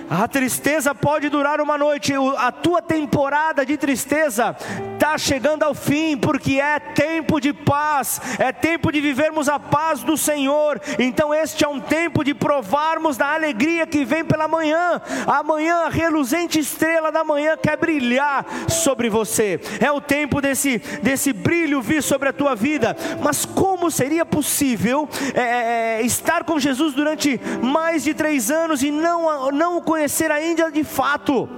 A tristeza pode durar uma noite, a tua temporada de tristeza está chegando ao fim, porque é tempo de paz, é tempo de vivermos a paz do Senhor. Então, este é um tempo de provarmos da alegria que vem pela manhã. Amanhã, a reluzente estrela da manhã quer brilhar sobre você. É o tempo desse, desse brilho vir sobre a tua vida. Mas como seria possível é, é, é estar com Jesus durante mais de três anos e não, não o conhecer? Conhecer ainda de fato.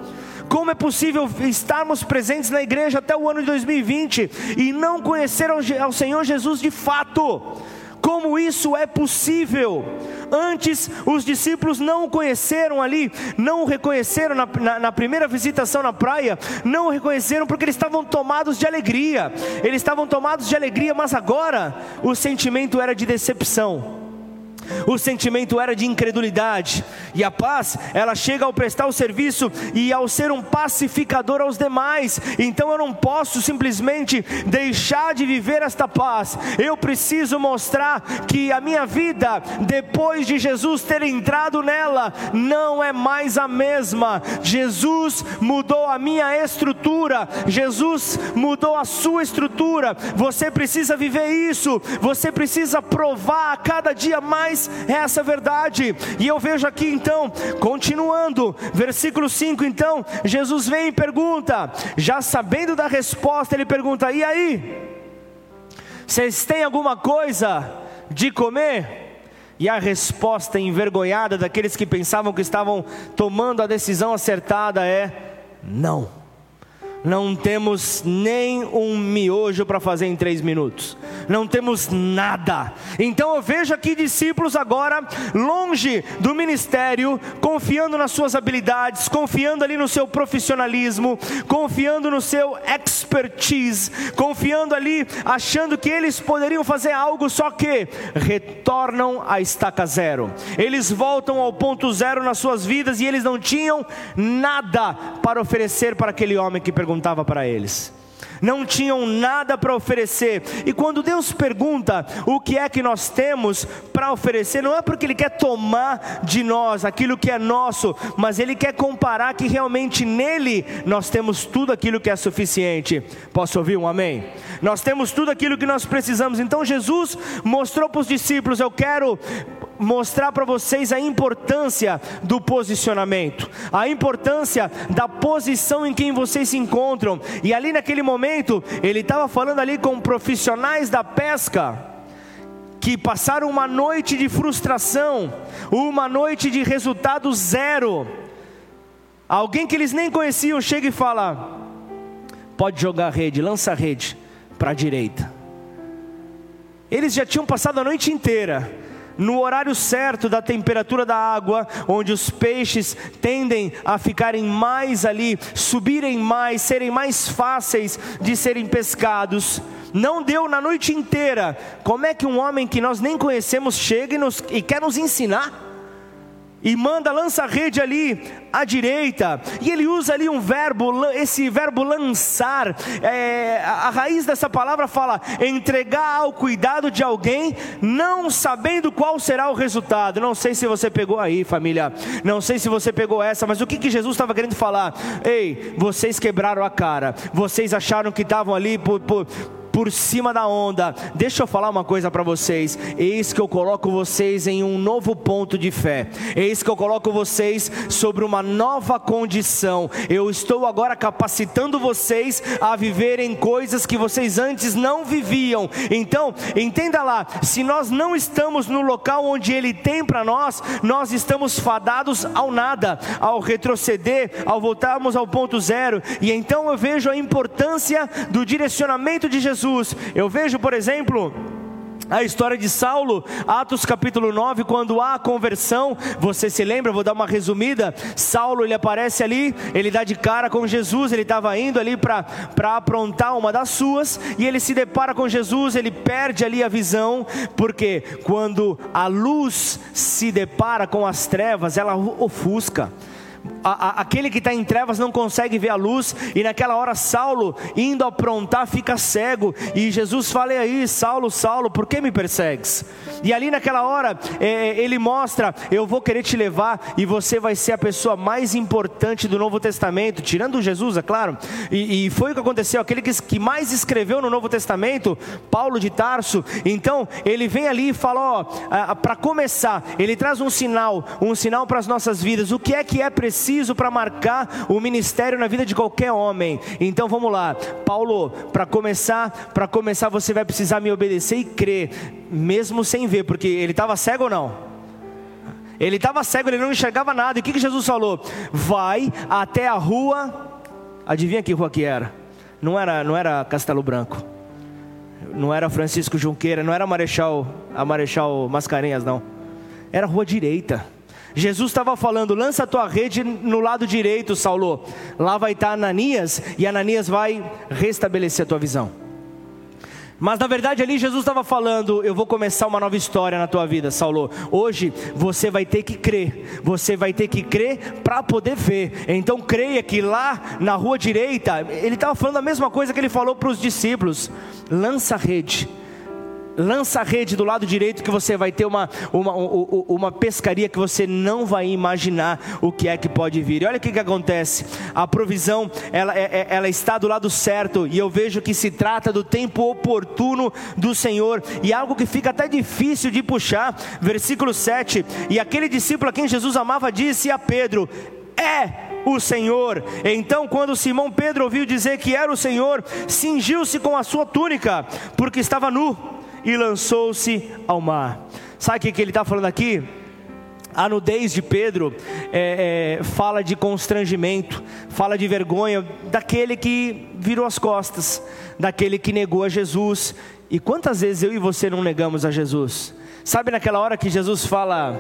Como é possível estarmos presentes na igreja até o ano de 2020 e não conhecer ao Senhor Jesus de fato? Como isso é possível? Antes, os discípulos não o conheceram ali, não o reconheceram na, na, na, primeira visitação na praia, não o reconheceram porque eles estavam tomados de alegria, eles estavam tomados de alegria, mas agora o sentimento era de decepção o sentimento era de incredulidade, e a paz, ela chega ao prestar o serviço e ao ser um pacificador aos demais. Então eu não posso simplesmente deixar de viver esta paz, eu preciso mostrar que a minha vida, depois de Jesus ter entrado nela, não é mais a mesma. Jesus mudou a minha estrutura, Jesus mudou a sua estrutura. Você precisa viver isso, você precisa provar a cada dia mais essa verdade. E eu vejo aqui então, continuando, versículo 5, então, Jesus vem e pergunta, já sabendo da resposta, ele pergunta: "E aí? Vocês têm alguma coisa de comer?" E a resposta envergonhada daqueles que pensavam que estavam tomando a decisão acertada é: não não temos nem um miojo para fazer em três minutos, não temos nada. Então eu vejo aqui discípulos agora, longe do ministério, confiando nas suas habilidades, confiando ali no seu profissionalismo, confiando no seu expertise, confiando ali, achando que eles poderiam fazer algo, só que retornam à estaca zero, eles voltam ao ponto zero nas suas vidas e eles não tinham nada para oferecer para aquele homem que perguntou perguntava para eles. Não tinham nada para oferecer. E quando Deus pergunta o que é que nós temos para oferecer, não é porque Ele quer tomar de nós aquilo que é nosso, mas Ele quer comparar que realmente nele nós temos tudo aquilo que é suficiente. Posso ouvir um amém? Nós temos tudo aquilo que nós precisamos. Então Jesus mostrou para os discípulos: Eu quero mostrar para vocês a importância do posicionamento, a importância da posição em quem vocês se encontram. E ali naquele momento, ele estava falando ali com profissionais da pesca que passaram uma noite de frustração, uma noite de resultado zero. Alguém que eles nem conheciam chega e fala: pode jogar a rede, lança a rede para a direita. Eles já tinham passado a noite inteira no horário certo da temperatura da água, onde os peixes tendem a ficarem mais ali, subirem mais, serem mais fáceis de serem pescados. Não deu na noite inteira. Como é que um homem que nós nem conhecemos chega e, nos, e quer nos ensinar? E manda, lança a rede ali à direita, e ele usa ali um verbo, esse verbo lançar, é, a raiz dessa palavra fala entregar ao cuidado de alguém, não sabendo qual será o resultado. Não sei se você pegou aí, família, não sei se você pegou essa, mas o que, que Jesus estava querendo falar? Ei, vocês quebraram a cara, vocês acharam que estavam ali por, por por cima da onda. Deixa eu falar uma coisa para vocês. Eis que eu coloco vocês em um novo ponto de fé. Eis que eu coloco vocês sobre uma nova condição. Eu estou agora capacitando vocês a viverem coisas que vocês antes não viviam. Então, entenda lá, se nós não estamos no local onde ele tem para nós, nós estamos fadados ao nada, ao retroceder, ao voltarmos ao ponto zero. E então eu vejo a importância do direcionamento de Jesus. Eu vejo, por exemplo, a história de Saulo, Atos capítulo 9, quando há a conversão, você se lembra, vou dar uma resumida. Saulo ele aparece ali, ele dá de cara com Jesus, ele estava indo ali para aprontar uma das suas, e ele se depara com Jesus, ele perde ali a visão, porque quando a luz se depara com as trevas, ela ofusca a, a, aquele que está em trevas não consegue ver a luz, e naquela hora Saulo, indo aprontar, fica cego, e Jesus fala: e aí, Saulo, Saulo, por que me persegues? E ali naquela hora, é, ele mostra: eu vou querer te levar, e você vai ser a pessoa mais importante do Novo Testamento, tirando Jesus, é claro, e, e foi o que aconteceu, aquele que, que mais escreveu no Novo Testamento, Paulo de Tarso, então ele vem ali e fala: ó, para começar, ele traz um sinal, um sinal para as nossas vidas, o que é que é preciso preciso para marcar o ministério na vida de qualquer homem. Então vamos lá, Paulo, para começar, para começar você vai precisar me obedecer e crer, mesmo sem ver, porque ele estava cego ou não? Ele estava cego, ele não enxergava nada. E o que, que Jesus falou? Vai até a rua. Adivinha que rua que era? Não era, não era Castelo Branco. Não era Francisco Junqueira, não era Marechal, a Marechal Mascarenhas, não. Era rua direita. Jesus estava falando: lança a tua rede no lado direito, Saulo. Lá vai estar Ananias e Ananias vai restabelecer a tua visão. Mas na verdade ali Jesus estava falando: eu vou começar uma nova história na tua vida, Saulo. Hoje você vai ter que crer, você vai ter que crer para poder ver. Então creia que lá na rua direita, ele estava falando a mesma coisa que ele falou para os discípulos: lança a rede lança a rede do lado direito que você vai ter uma, uma, uma pescaria que você não vai imaginar o que é que pode vir. E olha o que, que acontece: a provisão ela, é, é, ela está do lado certo, e eu vejo que se trata do tempo oportuno do Senhor, e algo que fica até difícil de puxar. Versículo 7: E aquele discípulo a quem Jesus amava disse a Pedro: É o Senhor. Então, quando Simão Pedro ouviu dizer que era o Senhor, cingiu-se com a sua túnica, porque estava nu e lançou-se ao mar. Sabe o que, ele está falando aqui? A nudez de Pedro é, é, fala de constrangimento, fala de vergonha daquele que virou as costas, daquele que negou a Jesus. E quantas vezes eu e você não negamos a Jesus? Sabe naquela hora que Jesus fala: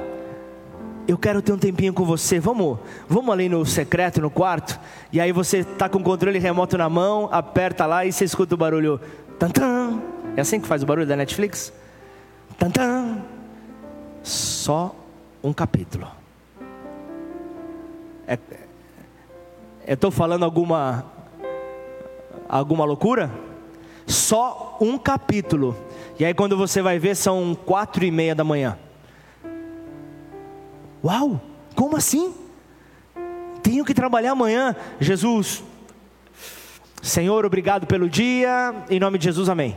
Eu quero ter um tempinho com você, vamos, vamos ali no secreto, no quarto. E aí você está com o controle remoto na mão, aperta lá e você escuta o barulho: tan, é assim que faz o barulho da Netflix? Tantan. Só um capítulo. É, eu estou falando alguma alguma loucura? Só um capítulo. E aí quando você vai ver são quatro e meia da manhã. Uau! Como assim? Tenho que trabalhar amanhã. Jesus, Senhor, obrigado pelo dia. Em nome de Jesus, amém.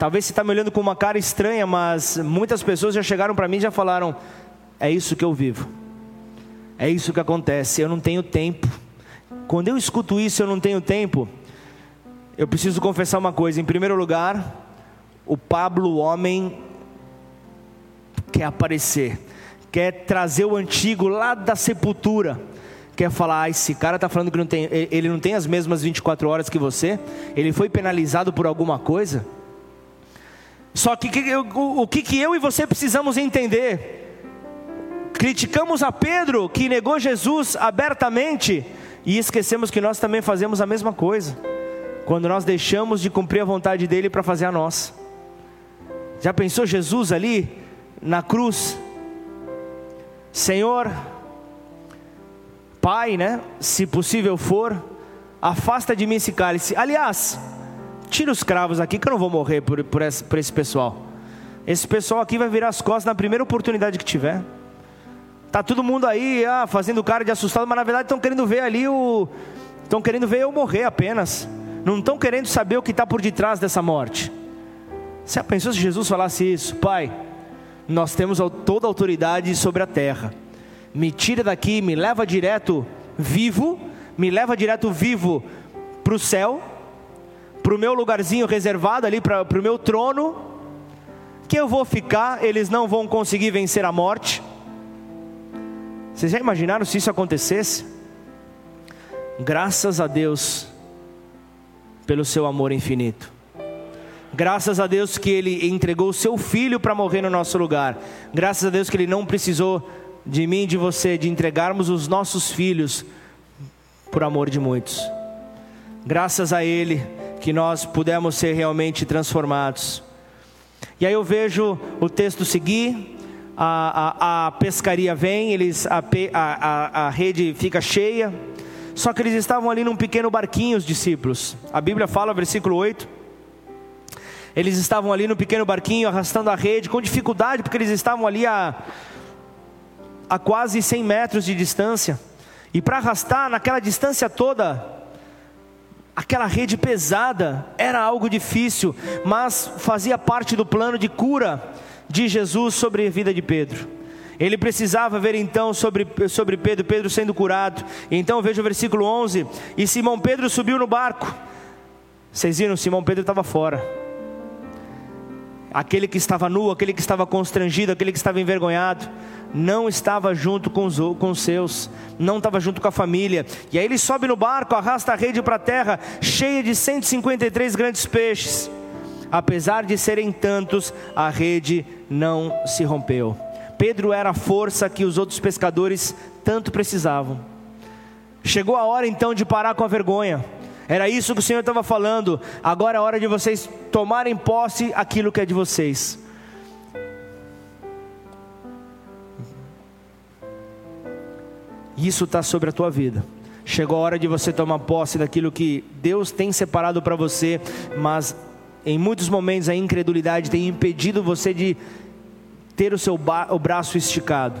Talvez você está me olhando com uma cara estranha, mas muitas pessoas já chegaram para mim e já falaram: é isso que eu vivo, é isso que acontece, eu não tenho tempo. Quando eu escuto isso, eu não tenho tempo, eu preciso confessar uma coisa: em primeiro lugar, o Pablo, o homem, quer aparecer, quer trazer o antigo lá da sepultura quer falar, ah, esse cara está falando que não tem, ele não tem as mesmas 24 horas que você, ele foi penalizado por alguma coisa. Só que o, que eu e você precisamos entender? Criticamos a Pedro que negou Jesus abertamente e esquecemos que nós também fazemos a mesma coisa quando nós deixamos de cumprir a vontade dele para fazer a nossa. Já pensou Jesus ali na cruz? Senhor, Pai, né? Se possível for, afasta de mim esse cálice. Aliás, tira os cravos aqui que eu não vou morrer por, por, esse, por esse pessoal. Esse pessoal aqui vai virar as costas na primeira oportunidade que tiver. Tá todo mundo aí ah, fazendo cara de assustado, mas na verdade estão querendo ver ali o. Estão querendo ver eu morrer apenas. não estão querendo saber o que está por detrás dessa morte. Você pensou se Jesus falasse isso? Pai, nós temos toda a autoridade sobre a terra. Me tira daqui, me leva direto vivo, me leva direto vivo para o céu, para o meu lugarzinho reservado ali, para o meu trono, que eu vou ficar, eles não vão conseguir vencer a morte. Vocês já imaginaram se isso acontecesse? Graças a Deus pelo seu amor infinito. Graças a Deus que Ele entregou o seu filho para morrer no nosso lugar. Graças a Deus que Ele não precisou de mim e de você de entregarmos os nossos filhos por amor de muitos. Graças a Ele que nós pudemos ser realmente transformados. E aí eu vejo o texto seguir, a, a, a pescaria vem, eles, a, a, a rede fica cheia, só que eles estavam ali num pequeno barquinho, os discípulos. A Bíblia fala, versículo 8. Eles estavam ali no pequeno barquinho, arrastando a rede, com dificuldade, porque eles estavam ali a, a quase 100 metros de distância. E para arrastar naquela distância toda, aquela rede pesada, era algo difícil, mas fazia parte do plano de cura de Jesus sobre a vida de Pedro. Ele precisava ver então sobre, sobre Pedro, Pedro sendo curado. Então veja o versículo 11: E Simão Pedro subiu no barco. Vocês viram, Simão Pedro estava fora. Aquele que estava nu, aquele que estava constrangido, aquele que estava envergonhado, não estava junto com os, com os seus, não estava junto com a família. E aí ele sobe no barco, arrasta a rede para a terra, cheia de 153 grandes peixes. Apesar de serem tantos, a rede não se rompeu. Pedro era a força que os outros pescadores tanto precisavam. Chegou a hora então de parar com a vergonha. Era isso que o Senhor estava falando. Agora é hora de vocês tomarem posse aquilo que é de vocês. Isso está sobre a tua vida. Chegou a hora de você tomar posse daquilo que Deus tem separado para você, mas em muitos momentos a incredulidade tem impedido você de ter o seu o braço esticado.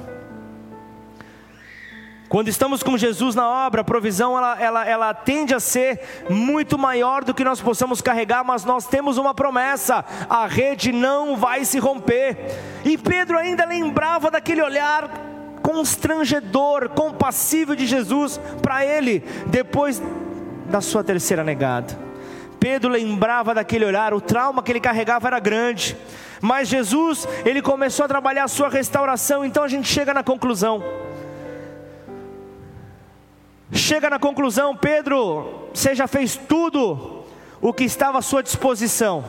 Quando estamos com Jesus na obra, a provisão ela, ela, ela tende a ser muito maior do que nós possamos carregar, mas nós temos uma promessa: a rede não vai se romper. E Pedro ainda lembrava daquele olhar constrangedor, compassível de Jesus para ele, depois da sua terceira negada. Pedro lembrava daquele olhar, o trauma que ele carregava era grande, mas Jesus, ele começou a trabalhar a sua restauração, então a gente chega na conclusão chega na conclusão: Pedro, você já fez tudo o que estava à sua disposição.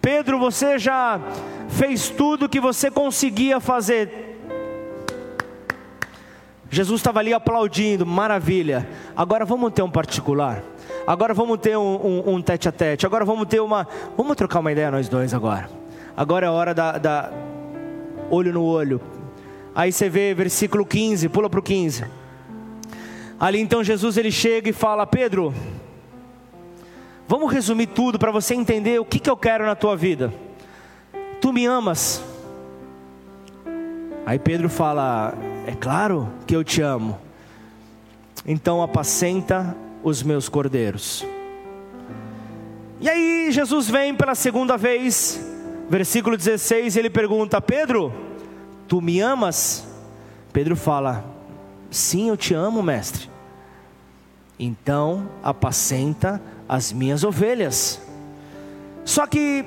Pedro, você já fez tudo o que você conseguia fazer. Jesus estava ali aplaudindo, maravilha. Agora vamos ter um particular. Agora vamos ter um, um, um, tete a tete. Agora vamos ter uma. Vamos trocar uma ideia nós dois agora. Agora é hora da, da olho no olho. Aí você vê versículo 15, pula para o 15. Ali então Jesus ele chega e fala: Pedro, vamos resumir tudo para você entender o que, que eu quero na tua vida. Tu me amas. Aí Pedro fala: É claro que eu te amo. Então apacenta os meus cordeiros. E aí Jesus vem pela segunda vez, versículo 16, ele pergunta: Pedro, tu me amas? Pedro fala: Sim, eu te amo, mestre. Então apacenta as minhas ovelhas. Só que,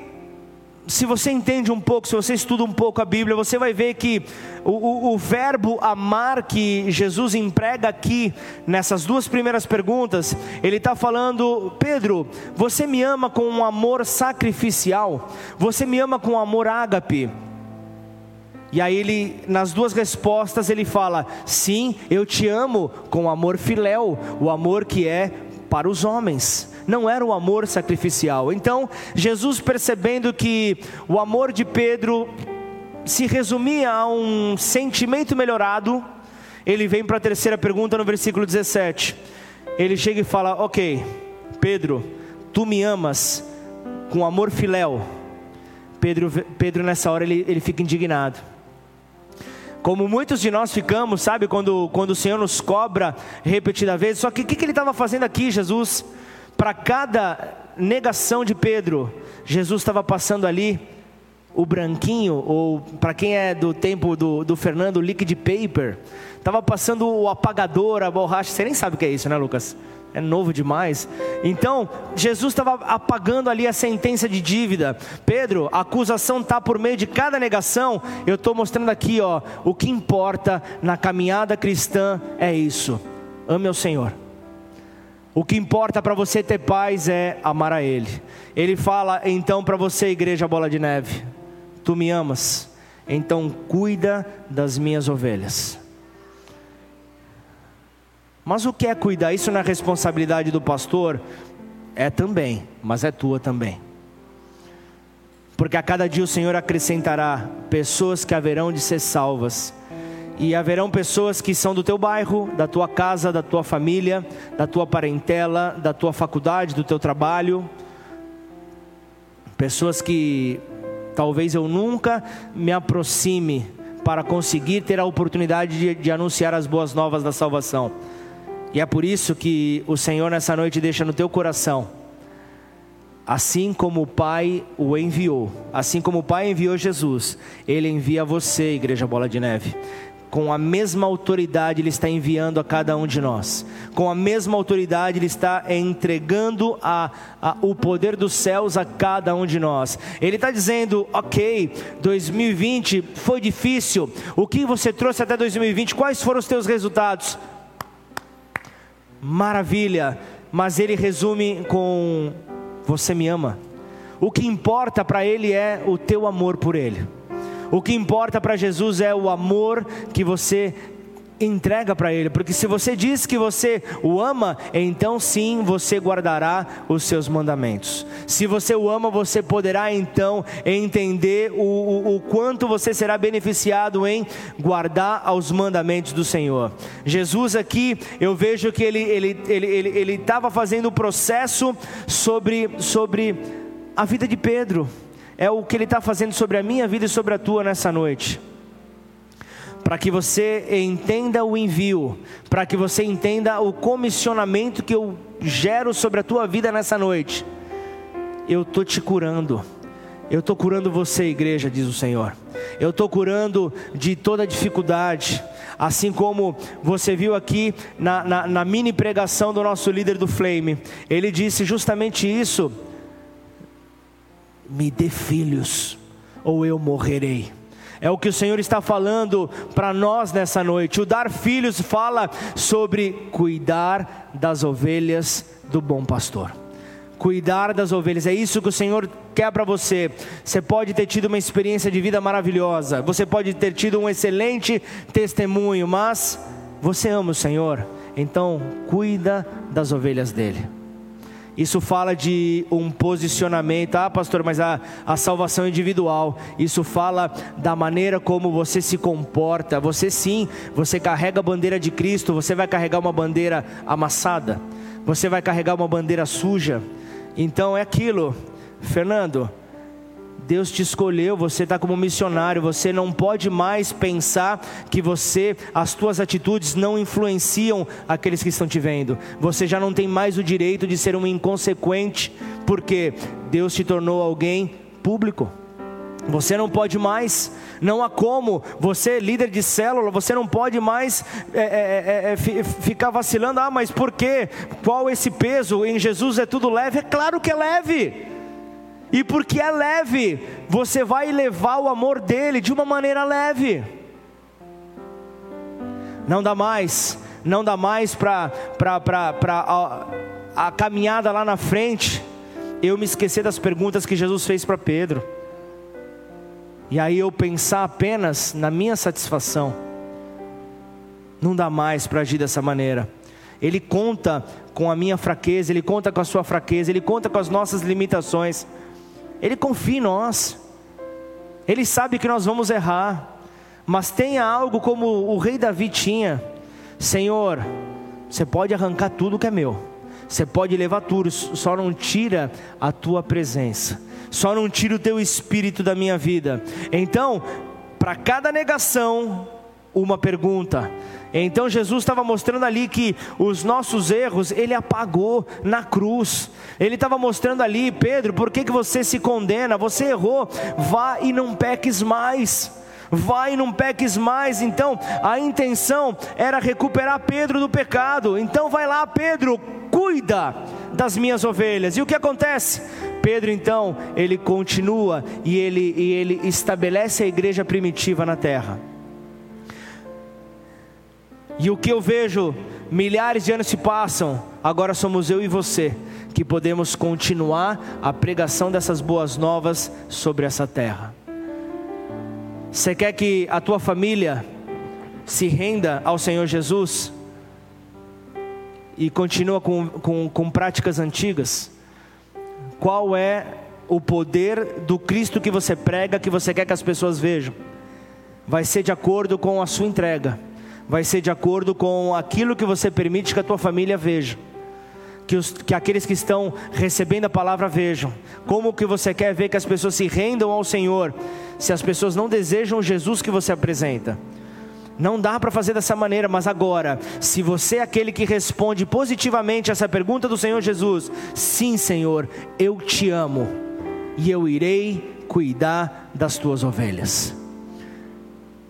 se você entende um pouco, se você estuda um pouco a Bíblia, você vai ver que o, o, o verbo amar que Jesus emprega aqui, nessas duas primeiras perguntas, ele está falando: Pedro, você me ama com um amor sacrificial, você me ama com um amor ágape. E aí ele, nas duas respostas, ele fala: Sim, eu te amo com amor filéu, o amor que é para os homens. Não era o amor sacrificial. Então, Jesus percebendo que o amor de Pedro se resumia a um sentimento melhorado, ele vem para a terceira pergunta no versículo 17. Ele chega e fala: Ok, Pedro, tu me amas com amor filéu. Pedro, Pedro nessa hora ele, ele fica indignado como muitos de nós ficamos, sabe, quando, quando o Senhor nos cobra repetida vez, só que o que, que ele estava fazendo aqui, Jesus? para cada negação de Pedro, Jesus estava passando ali o branquinho, ou para quem é do tempo do, do Fernando, liquid paper, estava passando o apagador, a borracha, você nem sabe o que é isso, né, Lucas? É novo demais. Então, Jesus estava apagando ali a sentença de dívida. Pedro, a acusação está por meio de cada negação. Eu estou mostrando aqui, ó, o que importa na caminhada cristã é isso: ame ao Senhor. O que importa para você ter paz é amar a Ele. Ele fala então para você, igreja Bola de Neve: Tu me amas, então cuida das minhas ovelhas. Mas o que é cuidar? Isso não é responsabilidade do pastor? É também, mas é tua também. Porque a cada dia o Senhor acrescentará pessoas que haverão de ser salvas e haverão pessoas que são do teu bairro, da tua casa, da tua família, da tua parentela, da tua faculdade, do teu trabalho. Pessoas que talvez eu nunca me aproxime para conseguir ter a oportunidade de, de anunciar as boas novas da salvação. E é por isso que o Senhor nessa noite deixa no teu coração. Assim como o Pai o enviou, assim como o Pai enviou Jesus, Ele envia você, Igreja Bola de Neve. Com a mesma autoridade Ele está enviando a cada um de nós, com a mesma autoridade Ele está entregando a, a, o poder dos céus a cada um de nós. Ele está dizendo: ok, 2020 foi difícil, o que você trouxe até 2020, quais foram os teus resultados? Maravilha, mas Ele resume com: você me ama. O que importa para Ele é o teu amor por Ele. O que importa para Jesus é o amor que você entrega para Ele, porque se você diz que você o ama, então sim você guardará os seus mandamentos. Se você o ama, você poderá então entender o, o, o quanto você será beneficiado em guardar os mandamentos do Senhor. Jesus aqui, eu vejo que ele ele ele ele estava fazendo o processo sobre sobre a vida de Pedro é o que Ele está fazendo sobre a minha vida e sobre a tua nessa noite. Para que você entenda o envio, para que você entenda o comissionamento que eu gero sobre a tua vida nessa noite. Eu estou te curando, eu estou curando você, igreja, diz o Senhor. Eu estou curando de toda dificuldade, assim como você viu aqui na, na, na mini pregação do nosso líder do Flame, ele disse justamente isso me dê filhos, ou eu morrerei. É o que o Senhor está falando para nós nessa noite. O dar filhos fala sobre cuidar das ovelhas do bom pastor. Cuidar das ovelhas, é isso que o Senhor quer para você. Você pode ter tido uma experiência de vida maravilhosa, você pode ter tido um excelente testemunho, mas você ama o Senhor, então cuida das ovelhas dele. Isso fala de um posicionamento, ah, pastor, mas a, a salvação individual. Isso fala da maneira como você se comporta. Você sim, você carrega a bandeira de Cristo, você vai carregar uma bandeira amassada, você vai carregar uma bandeira suja. Então é aquilo, Fernando. Deus te escolheu, você está como missionário, você não pode mais pensar que você, as tuas atitudes não influenciam aqueles que estão te vendo. Você já não tem mais o direito de ser um inconsequente, porque Deus te tornou alguém público. Você não pode mais, não há como, você líder de célula, você não pode mais é, é, é, é ficar vacilando, ah, mas por quê? Qual esse peso? Em Jesus é tudo leve? É claro que é leve e porque é leve, você vai levar o amor dele de uma maneira leve. Não dá mais, não dá mais para a, caminhada lá na frente. Eu me esquecer das perguntas que Jesus fez para Pedro. E aí eu pensar apenas na minha satisfação. Não dá mais para agir dessa maneira. Ele conta com a minha fraqueza, ele conta com a sua fraqueza, ele conta com as nossas limitações. Ele confia em nós, Ele sabe que nós vamos errar, mas tenha algo como o rei Davi tinha: Senhor, você pode arrancar tudo que é meu, você pode levar tudo, só não tira a tua presença, só não tira o teu espírito da minha vida. Então, para cada negação, uma pergunta. Então Jesus estava mostrando ali que os nossos erros ele apagou na cruz. Ele estava mostrando ali, Pedro, por que, que você se condena? Você errou, vá e não peques mais. Vai e não peques mais. Então, a intenção era recuperar Pedro do pecado. Então, vai lá, Pedro, cuida das minhas ovelhas. E o que acontece? Pedro então, ele continua e ele, e ele estabelece a igreja primitiva na terra. E o que eu vejo, milhares de anos se passam, agora somos eu e você que podemos continuar a pregação dessas boas novas sobre essa terra. Você quer que a tua família se renda ao Senhor Jesus e continua com, com, com práticas antigas? Qual é o poder do Cristo que você prega, que você quer que as pessoas vejam? Vai ser de acordo com a sua entrega vai ser de acordo com aquilo que você permite que a tua família veja. Que, os, que aqueles que estão recebendo a palavra vejam. Como que você quer ver que as pessoas se rendam ao Senhor, se as pessoas não desejam o Jesus que você apresenta? Não dá para fazer dessa maneira, mas agora, se você é aquele que responde positivamente essa pergunta do Senhor Jesus, sim, Senhor, eu te amo e eu irei cuidar das tuas ovelhas.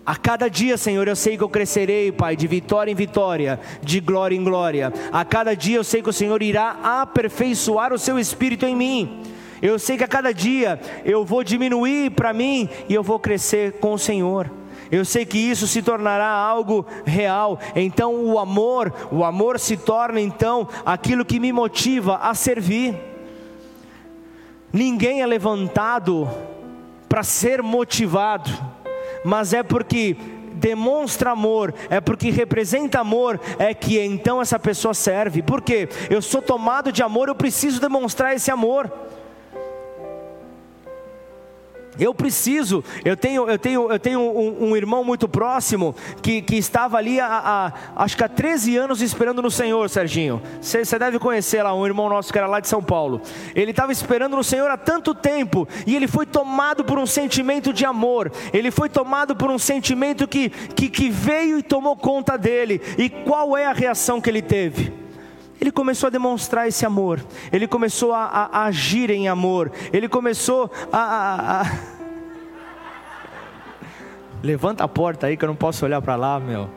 A cada dia, Senhor, eu sei que eu crescerei, Pai, de vitória em vitória, de glória em glória. A cada dia eu sei que o Senhor irá aperfeiçoar o seu espírito em mim. Eu sei que a cada dia eu vou diminuir para mim e eu vou crescer com o Senhor. Eu sei que isso se tornará algo real. Então o amor, o amor se torna então aquilo que me motiva a servir. Ninguém é levantado para ser motivado mas é porque demonstra amor, é porque representa amor, é que então essa pessoa serve. Porque eu sou tomado de amor, eu preciso demonstrar esse amor. Eu preciso, eu tenho, eu tenho, eu tenho um, um irmão muito próximo que, que estava ali há, há, acho que há 13 anos esperando no Senhor, Serginho. Você deve conhecer lá, um irmão nosso que era lá de São Paulo. Ele estava esperando no Senhor há tanto tempo e ele foi tomado por um sentimento de amor. Ele foi tomado por um sentimento que, que, que veio e tomou conta dele. E qual é a reação que ele teve? Ele começou a demonstrar esse amor, ele começou a, a, a agir em amor, ele começou a, a, Levanta a porta aí que eu não posso olhar para lá, meu.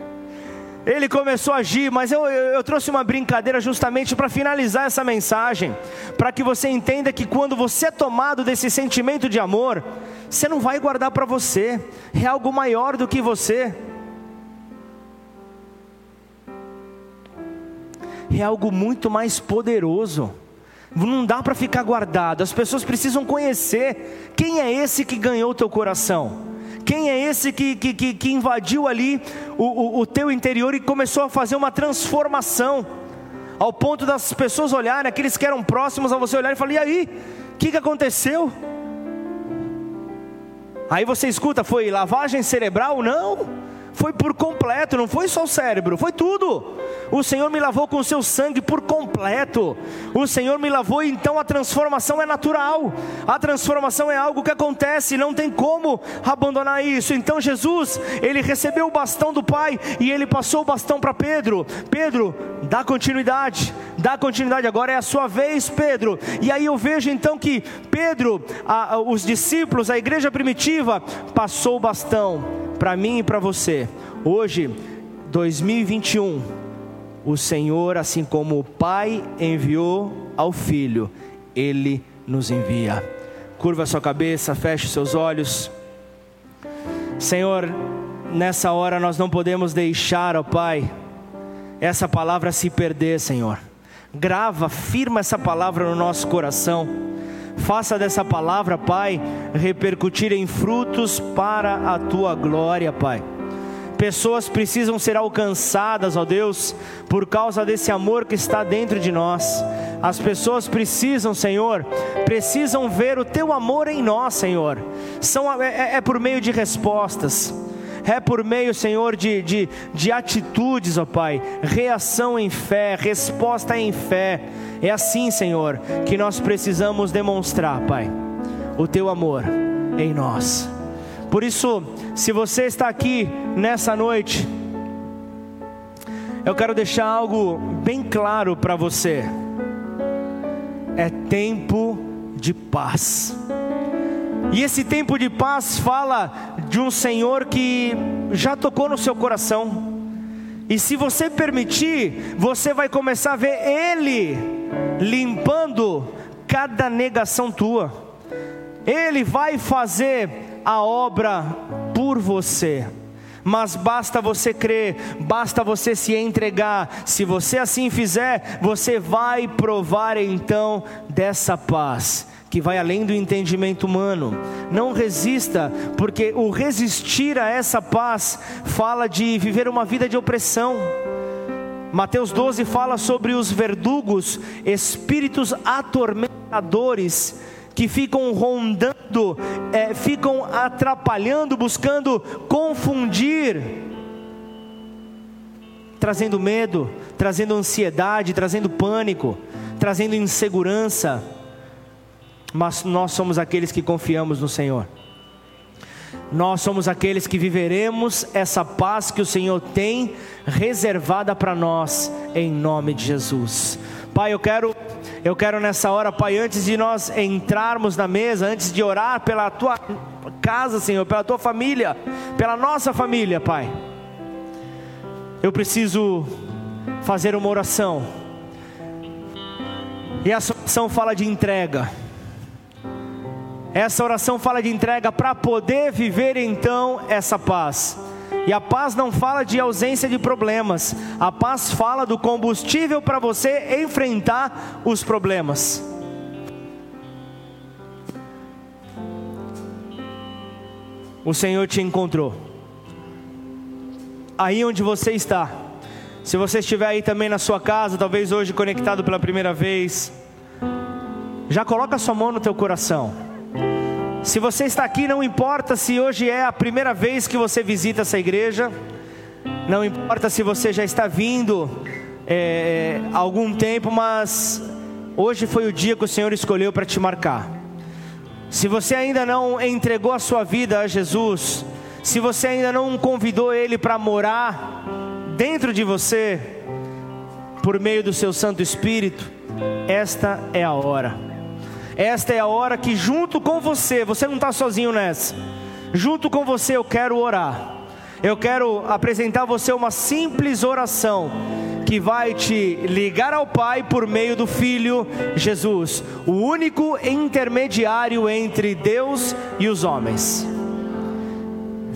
Ele começou a agir, mas eu, eu, eu trouxe uma brincadeira justamente para finalizar essa mensagem, para que você entenda que quando você é tomado desse sentimento de amor, você não vai guardar para você, é algo maior do que você. É algo muito mais poderoso. Não dá para ficar guardado. As pessoas precisam conhecer quem é esse que ganhou teu coração. Quem é esse que, que, que, que invadiu ali o, o, o teu interior e começou a fazer uma transformação, ao ponto das pessoas olharem, aqueles que eram próximos a você olharem e falar: e aí, o que, que aconteceu? Aí você escuta: foi lavagem cerebral? Não foi por completo, não foi só o cérebro, foi tudo. O Senhor me lavou com o seu sangue por completo. O Senhor me lavou, então a transformação é natural. A transformação é algo que acontece, não tem como abandonar isso. Então Jesus, ele recebeu o bastão do Pai e ele passou o bastão para Pedro. Pedro, dá continuidade, dá continuidade. Agora é a sua vez, Pedro. E aí eu vejo então que Pedro, a, a, os discípulos, a igreja primitiva, passou o bastão para mim e para você. Hoje, 2021, o Senhor, assim como o Pai enviou ao Filho, Ele nos envia. Curva sua cabeça, feche seus olhos. Senhor, nessa hora nós não podemos deixar, ó Pai, essa palavra se perder, Senhor. Grava, firma essa palavra no nosso coração Faça dessa palavra, Pai, repercutir em frutos para a tua glória, Pai. Pessoas precisam ser alcançadas, ó Deus, por causa desse amor que está dentro de nós. As pessoas precisam, Senhor, precisam ver o teu amor em nós, Senhor. São, é, é, é por meio de respostas é por meio, Senhor, de, de, de atitudes, ó Pai, reação em fé, resposta em fé. É assim, Senhor, que nós precisamos demonstrar, Pai, o Teu amor em nós. Por isso, se você está aqui nessa noite, eu quero deixar algo bem claro para você. É tempo de paz. E esse tempo de paz fala de um Senhor que já tocou no seu coração. E se você permitir, você vai começar a ver Ele limpando cada negação tua. Ele vai fazer a obra por você. Mas basta você crer, basta você se entregar. Se você assim fizer, você vai provar então dessa paz que vai além do entendimento humano. Não resista, porque o resistir a essa paz fala de viver uma vida de opressão. Mateus 12 fala sobre os verdugos, espíritos atormentadores que ficam rondando, é, ficam atrapalhando, buscando confundir, trazendo medo, trazendo ansiedade, trazendo pânico, trazendo insegurança mas nós somos aqueles que confiamos no Senhor. Nós somos aqueles que viveremos essa paz que o Senhor tem reservada para nós, em nome de Jesus. Pai, eu quero, eu quero nessa hora, Pai, antes de nós entrarmos na mesa, antes de orar pela tua casa, Senhor, pela tua família, pela nossa família, Pai, eu preciso fazer uma oração, e essa oração fala de entrega. Essa oração fala de entrega para poder viver então essa paz. E a paz não fala de ausência de problemas, a paz fala do combustível para você enfrentar os problemas. O Senhor te encontrou. Aí onde você está. Se você estiver aí também na sua casa, talvez hoje conectado pela primeira vez, já coloca a sua mão no teu coração. Se você está aqui, não importa se hoje é a primeira vez que você visita essa igreja, não importa se você já está vindo é, algum tempo, mas hoje foi o dia que o Senhor escolheu para te marcar. Se você ainda não entregou a sua vida a Jesus, se você ainda não convidou Ele para morar dentro de você, por meio do seu Santo Espírito, esta é a hora. Esta é a hora que, junto com você, você não está sozinho nessa, junto com você eu quero orar. Eu quero apresentar a você uma simples oração que vai te ligar ao Pai por meio do Filho Jesus, o único intermediário entre Deus e os homens.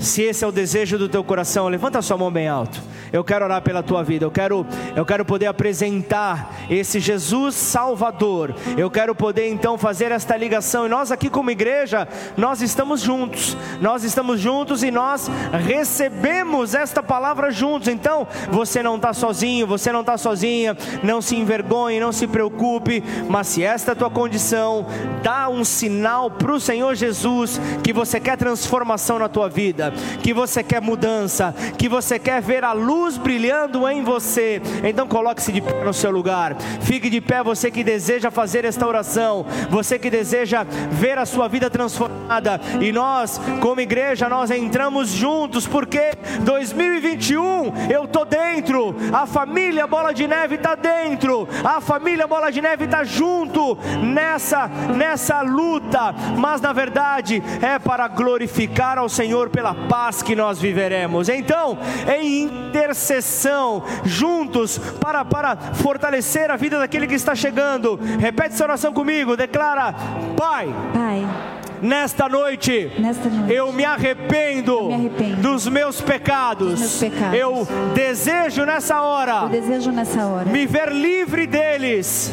Se esse é o desejo do teu coração, levanta a sua mão bem alto. Eu quero orar pela tua vida. Eu quero, eu quero poder apresentar esse Jesus Salvador. Eu quero poder então fazer esta ligação. E nós aqui como igreja, nós estamos juntos. Nós estamos juntos e nós recebemos esta palavra juntos. Então, você não está sozinho, você não está sozinha. Não se envergonhe, não se preocupe. Mas se esta é a tua condição, dá um sinal para o Senhor Jesus que você quer transformação na tua vida, que você quer mudança, que você quer ver a luz brilhando em você. Então coloque-se de pé no seu lugar. Fique de pé você que deseja fazer esta oração, você que deseja ver a sua vida transformada. E nós, como igreja, nós entramos juntos porque 2021 eu tô dentro. A família Bola de Neve está dentro. A família Bola de Neve está junto nessa nessa luta, mas na verdade é para glorificar ao Senhor pela paz que nós viveremos. Então, em inter intercessão juntos para, para fortalecer a vida daquele que está chegando. Repete essa oração comigo, declara: Pai. Pai. Nesta noite, Nesta noite eu, me arrependo, eu me arrependo dos, meus pecados. dos meus pecados. Eu desejo nessa hora, eu desejo nessa hora me ver livre deles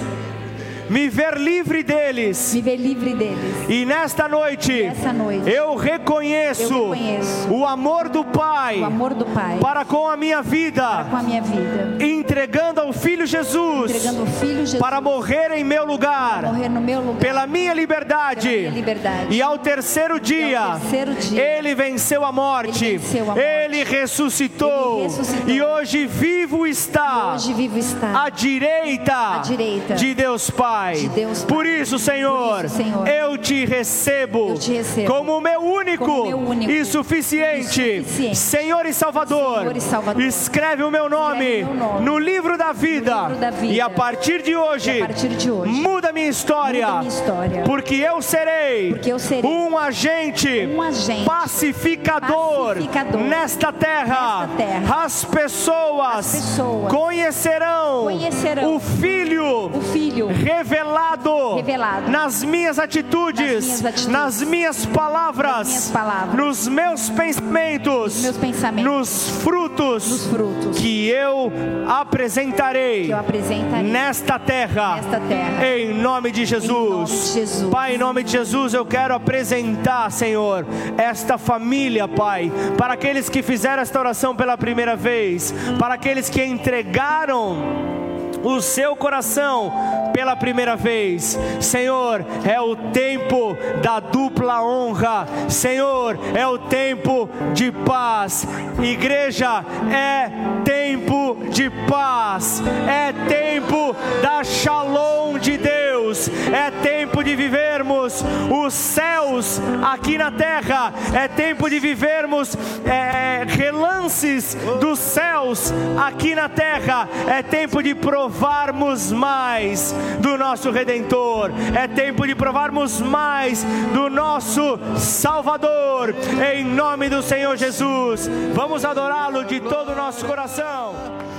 me ver livre deles. Me ver livre deles. E nesta noite, nesta noite eu, reconheço eu reconheço o amor do Pai, o amor do Pai para com a minha vida, para com a minha vida, entregando ao Filho Jesus, entregando o Filho Jesus para morrer em meu lugar, morrer no meu lugar, pela minha liberdade, pela minha liberdade. E ao terceiro dia, ao terceiro dia ele venceu a morte, ele, venceu a morte. ele, ressuscitou, ele ressuscitou, e hoje vivo está, hoje vivo está à direita, à direita de Deus Pai. Pai. de Deus. Por isso, Senhor, Por isso, Senhor, eu te recebo, eu te recebo como o meu único, como meu único e, suficiente, e suficiente Senhor e Salvador. Senhor e Salvador. Escreve o meu nome, meu nome no livro da vida. livro da vida. E a partir de hoje, a partir de hoje, muda minha história. muda minha história. Porque eu serei, Porque eu serei um agente, um agente pacificador, pacificador nesta terra. nesta terra. As pessoas, As pessoas conhecerão, conhecerão o Filho o Filho revelado, Revelado. nas minhas atitudes, Nas minhas atitudes. nas minhas palavras, Nas minhas palavras. nos meus pensamentos, Nos meus pensamentos. nos frutos Nos frutos que eu apresentarei que eu apresentarei nesta terra, nesta terra. em nome de Jesus. nome de Jesus. Pai, em nome de Jesus, eu quero apresentar, Senhor, esta família, Pai, para aqueles que fizeram esta oração pela primeira vez, para aqueles que entregaram o seu coração pela primeira vez. Senhor, é o tempo da dupla honra. Senhor, é o tempo de paz. Igreja, é tempo de paz. É tempo da shalom de Deus. É tempo de vivermos os céus aqui na terra. É tempo de vivermos é, relances dos céus aqui na terra. É tempo de provarmos mais do nosso Redentor. É tempo de provarmos mais do nosso Salvador. Em nome do Senhor Jesus. Vamos adorá-lo de todo o nosso coração.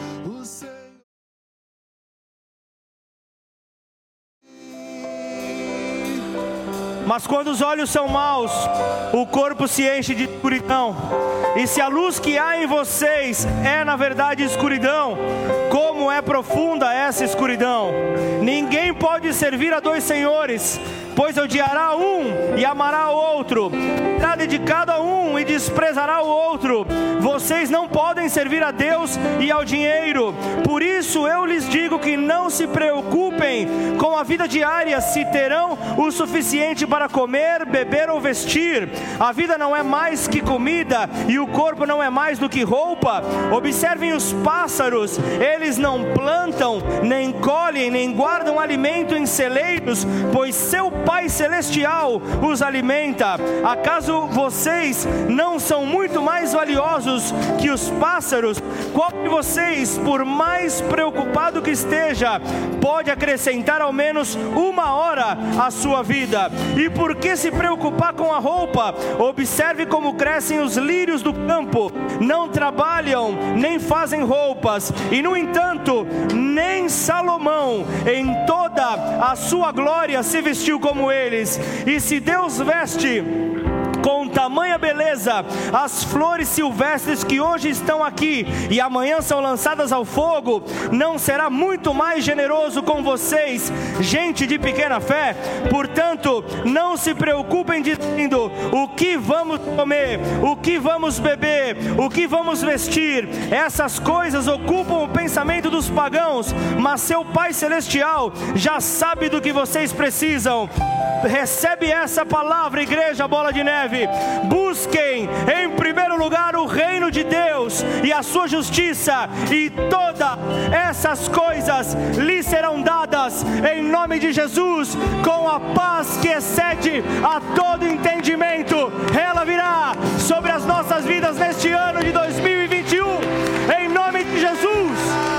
Mas quando os olhos são maus, o corpo se enche de escuridão. E se a luz que há em vocês é na verdade escuridão, como é profunda essa escuridão? Ninguém pode servir a dois senhores, pois odiará um e amará o outro, será dedicado a um e desprezará o outro. Vocês não podem servir a Deus e ao dinheiro. Por isso eu lhes digo que não se preocupem com a vida diária, se terão o suficiente para comer, beber ou vestir. A vida não é mais que comida e o corpo não é mais do que roupa. Observem os pássaros, eles não plantam, nem colhem, nem guardam alimento em celeiros, pois seu Pai Celestial os alimenta. Acaso vocês não são muito mais valiosos que os pássaros? Qual de vocês, por mais preocupado que esteja, pode acrescentar ao menos uma hora à sua vida? E por que se preocupar com a roupa? Observe como crescem os lírios do campo, não trabalham, nem fazem roupas, e no entanto, nem Salomão, em toda a sua glória, se vestiu como eles. E se Deus veste com tamanha beleza as flores silvestres que hoje estão aqui e amanhã são lançadas ao fogo, não será muito mais generoso com vocês, gente de pequena fé? Portanto, não se preocupem dizendo o que vamos comer, o que vamos beber, o que vamos vestir. Essas coisas ocupam o pensamento dos pagãos, mas seu Pai Celestial já sabe do que vocês precisam. Recebe essa palavra, igreja Bola de Neve. Busquem em primeiro lugar o reino de Deus e a sua justiça, e todas essas coisas lhe serão dadas em nome de Jesus, com a paz que excede a todo entendimento. Ela virá sobre as nossas vidas neste ano de 2021, em nome de Jesus.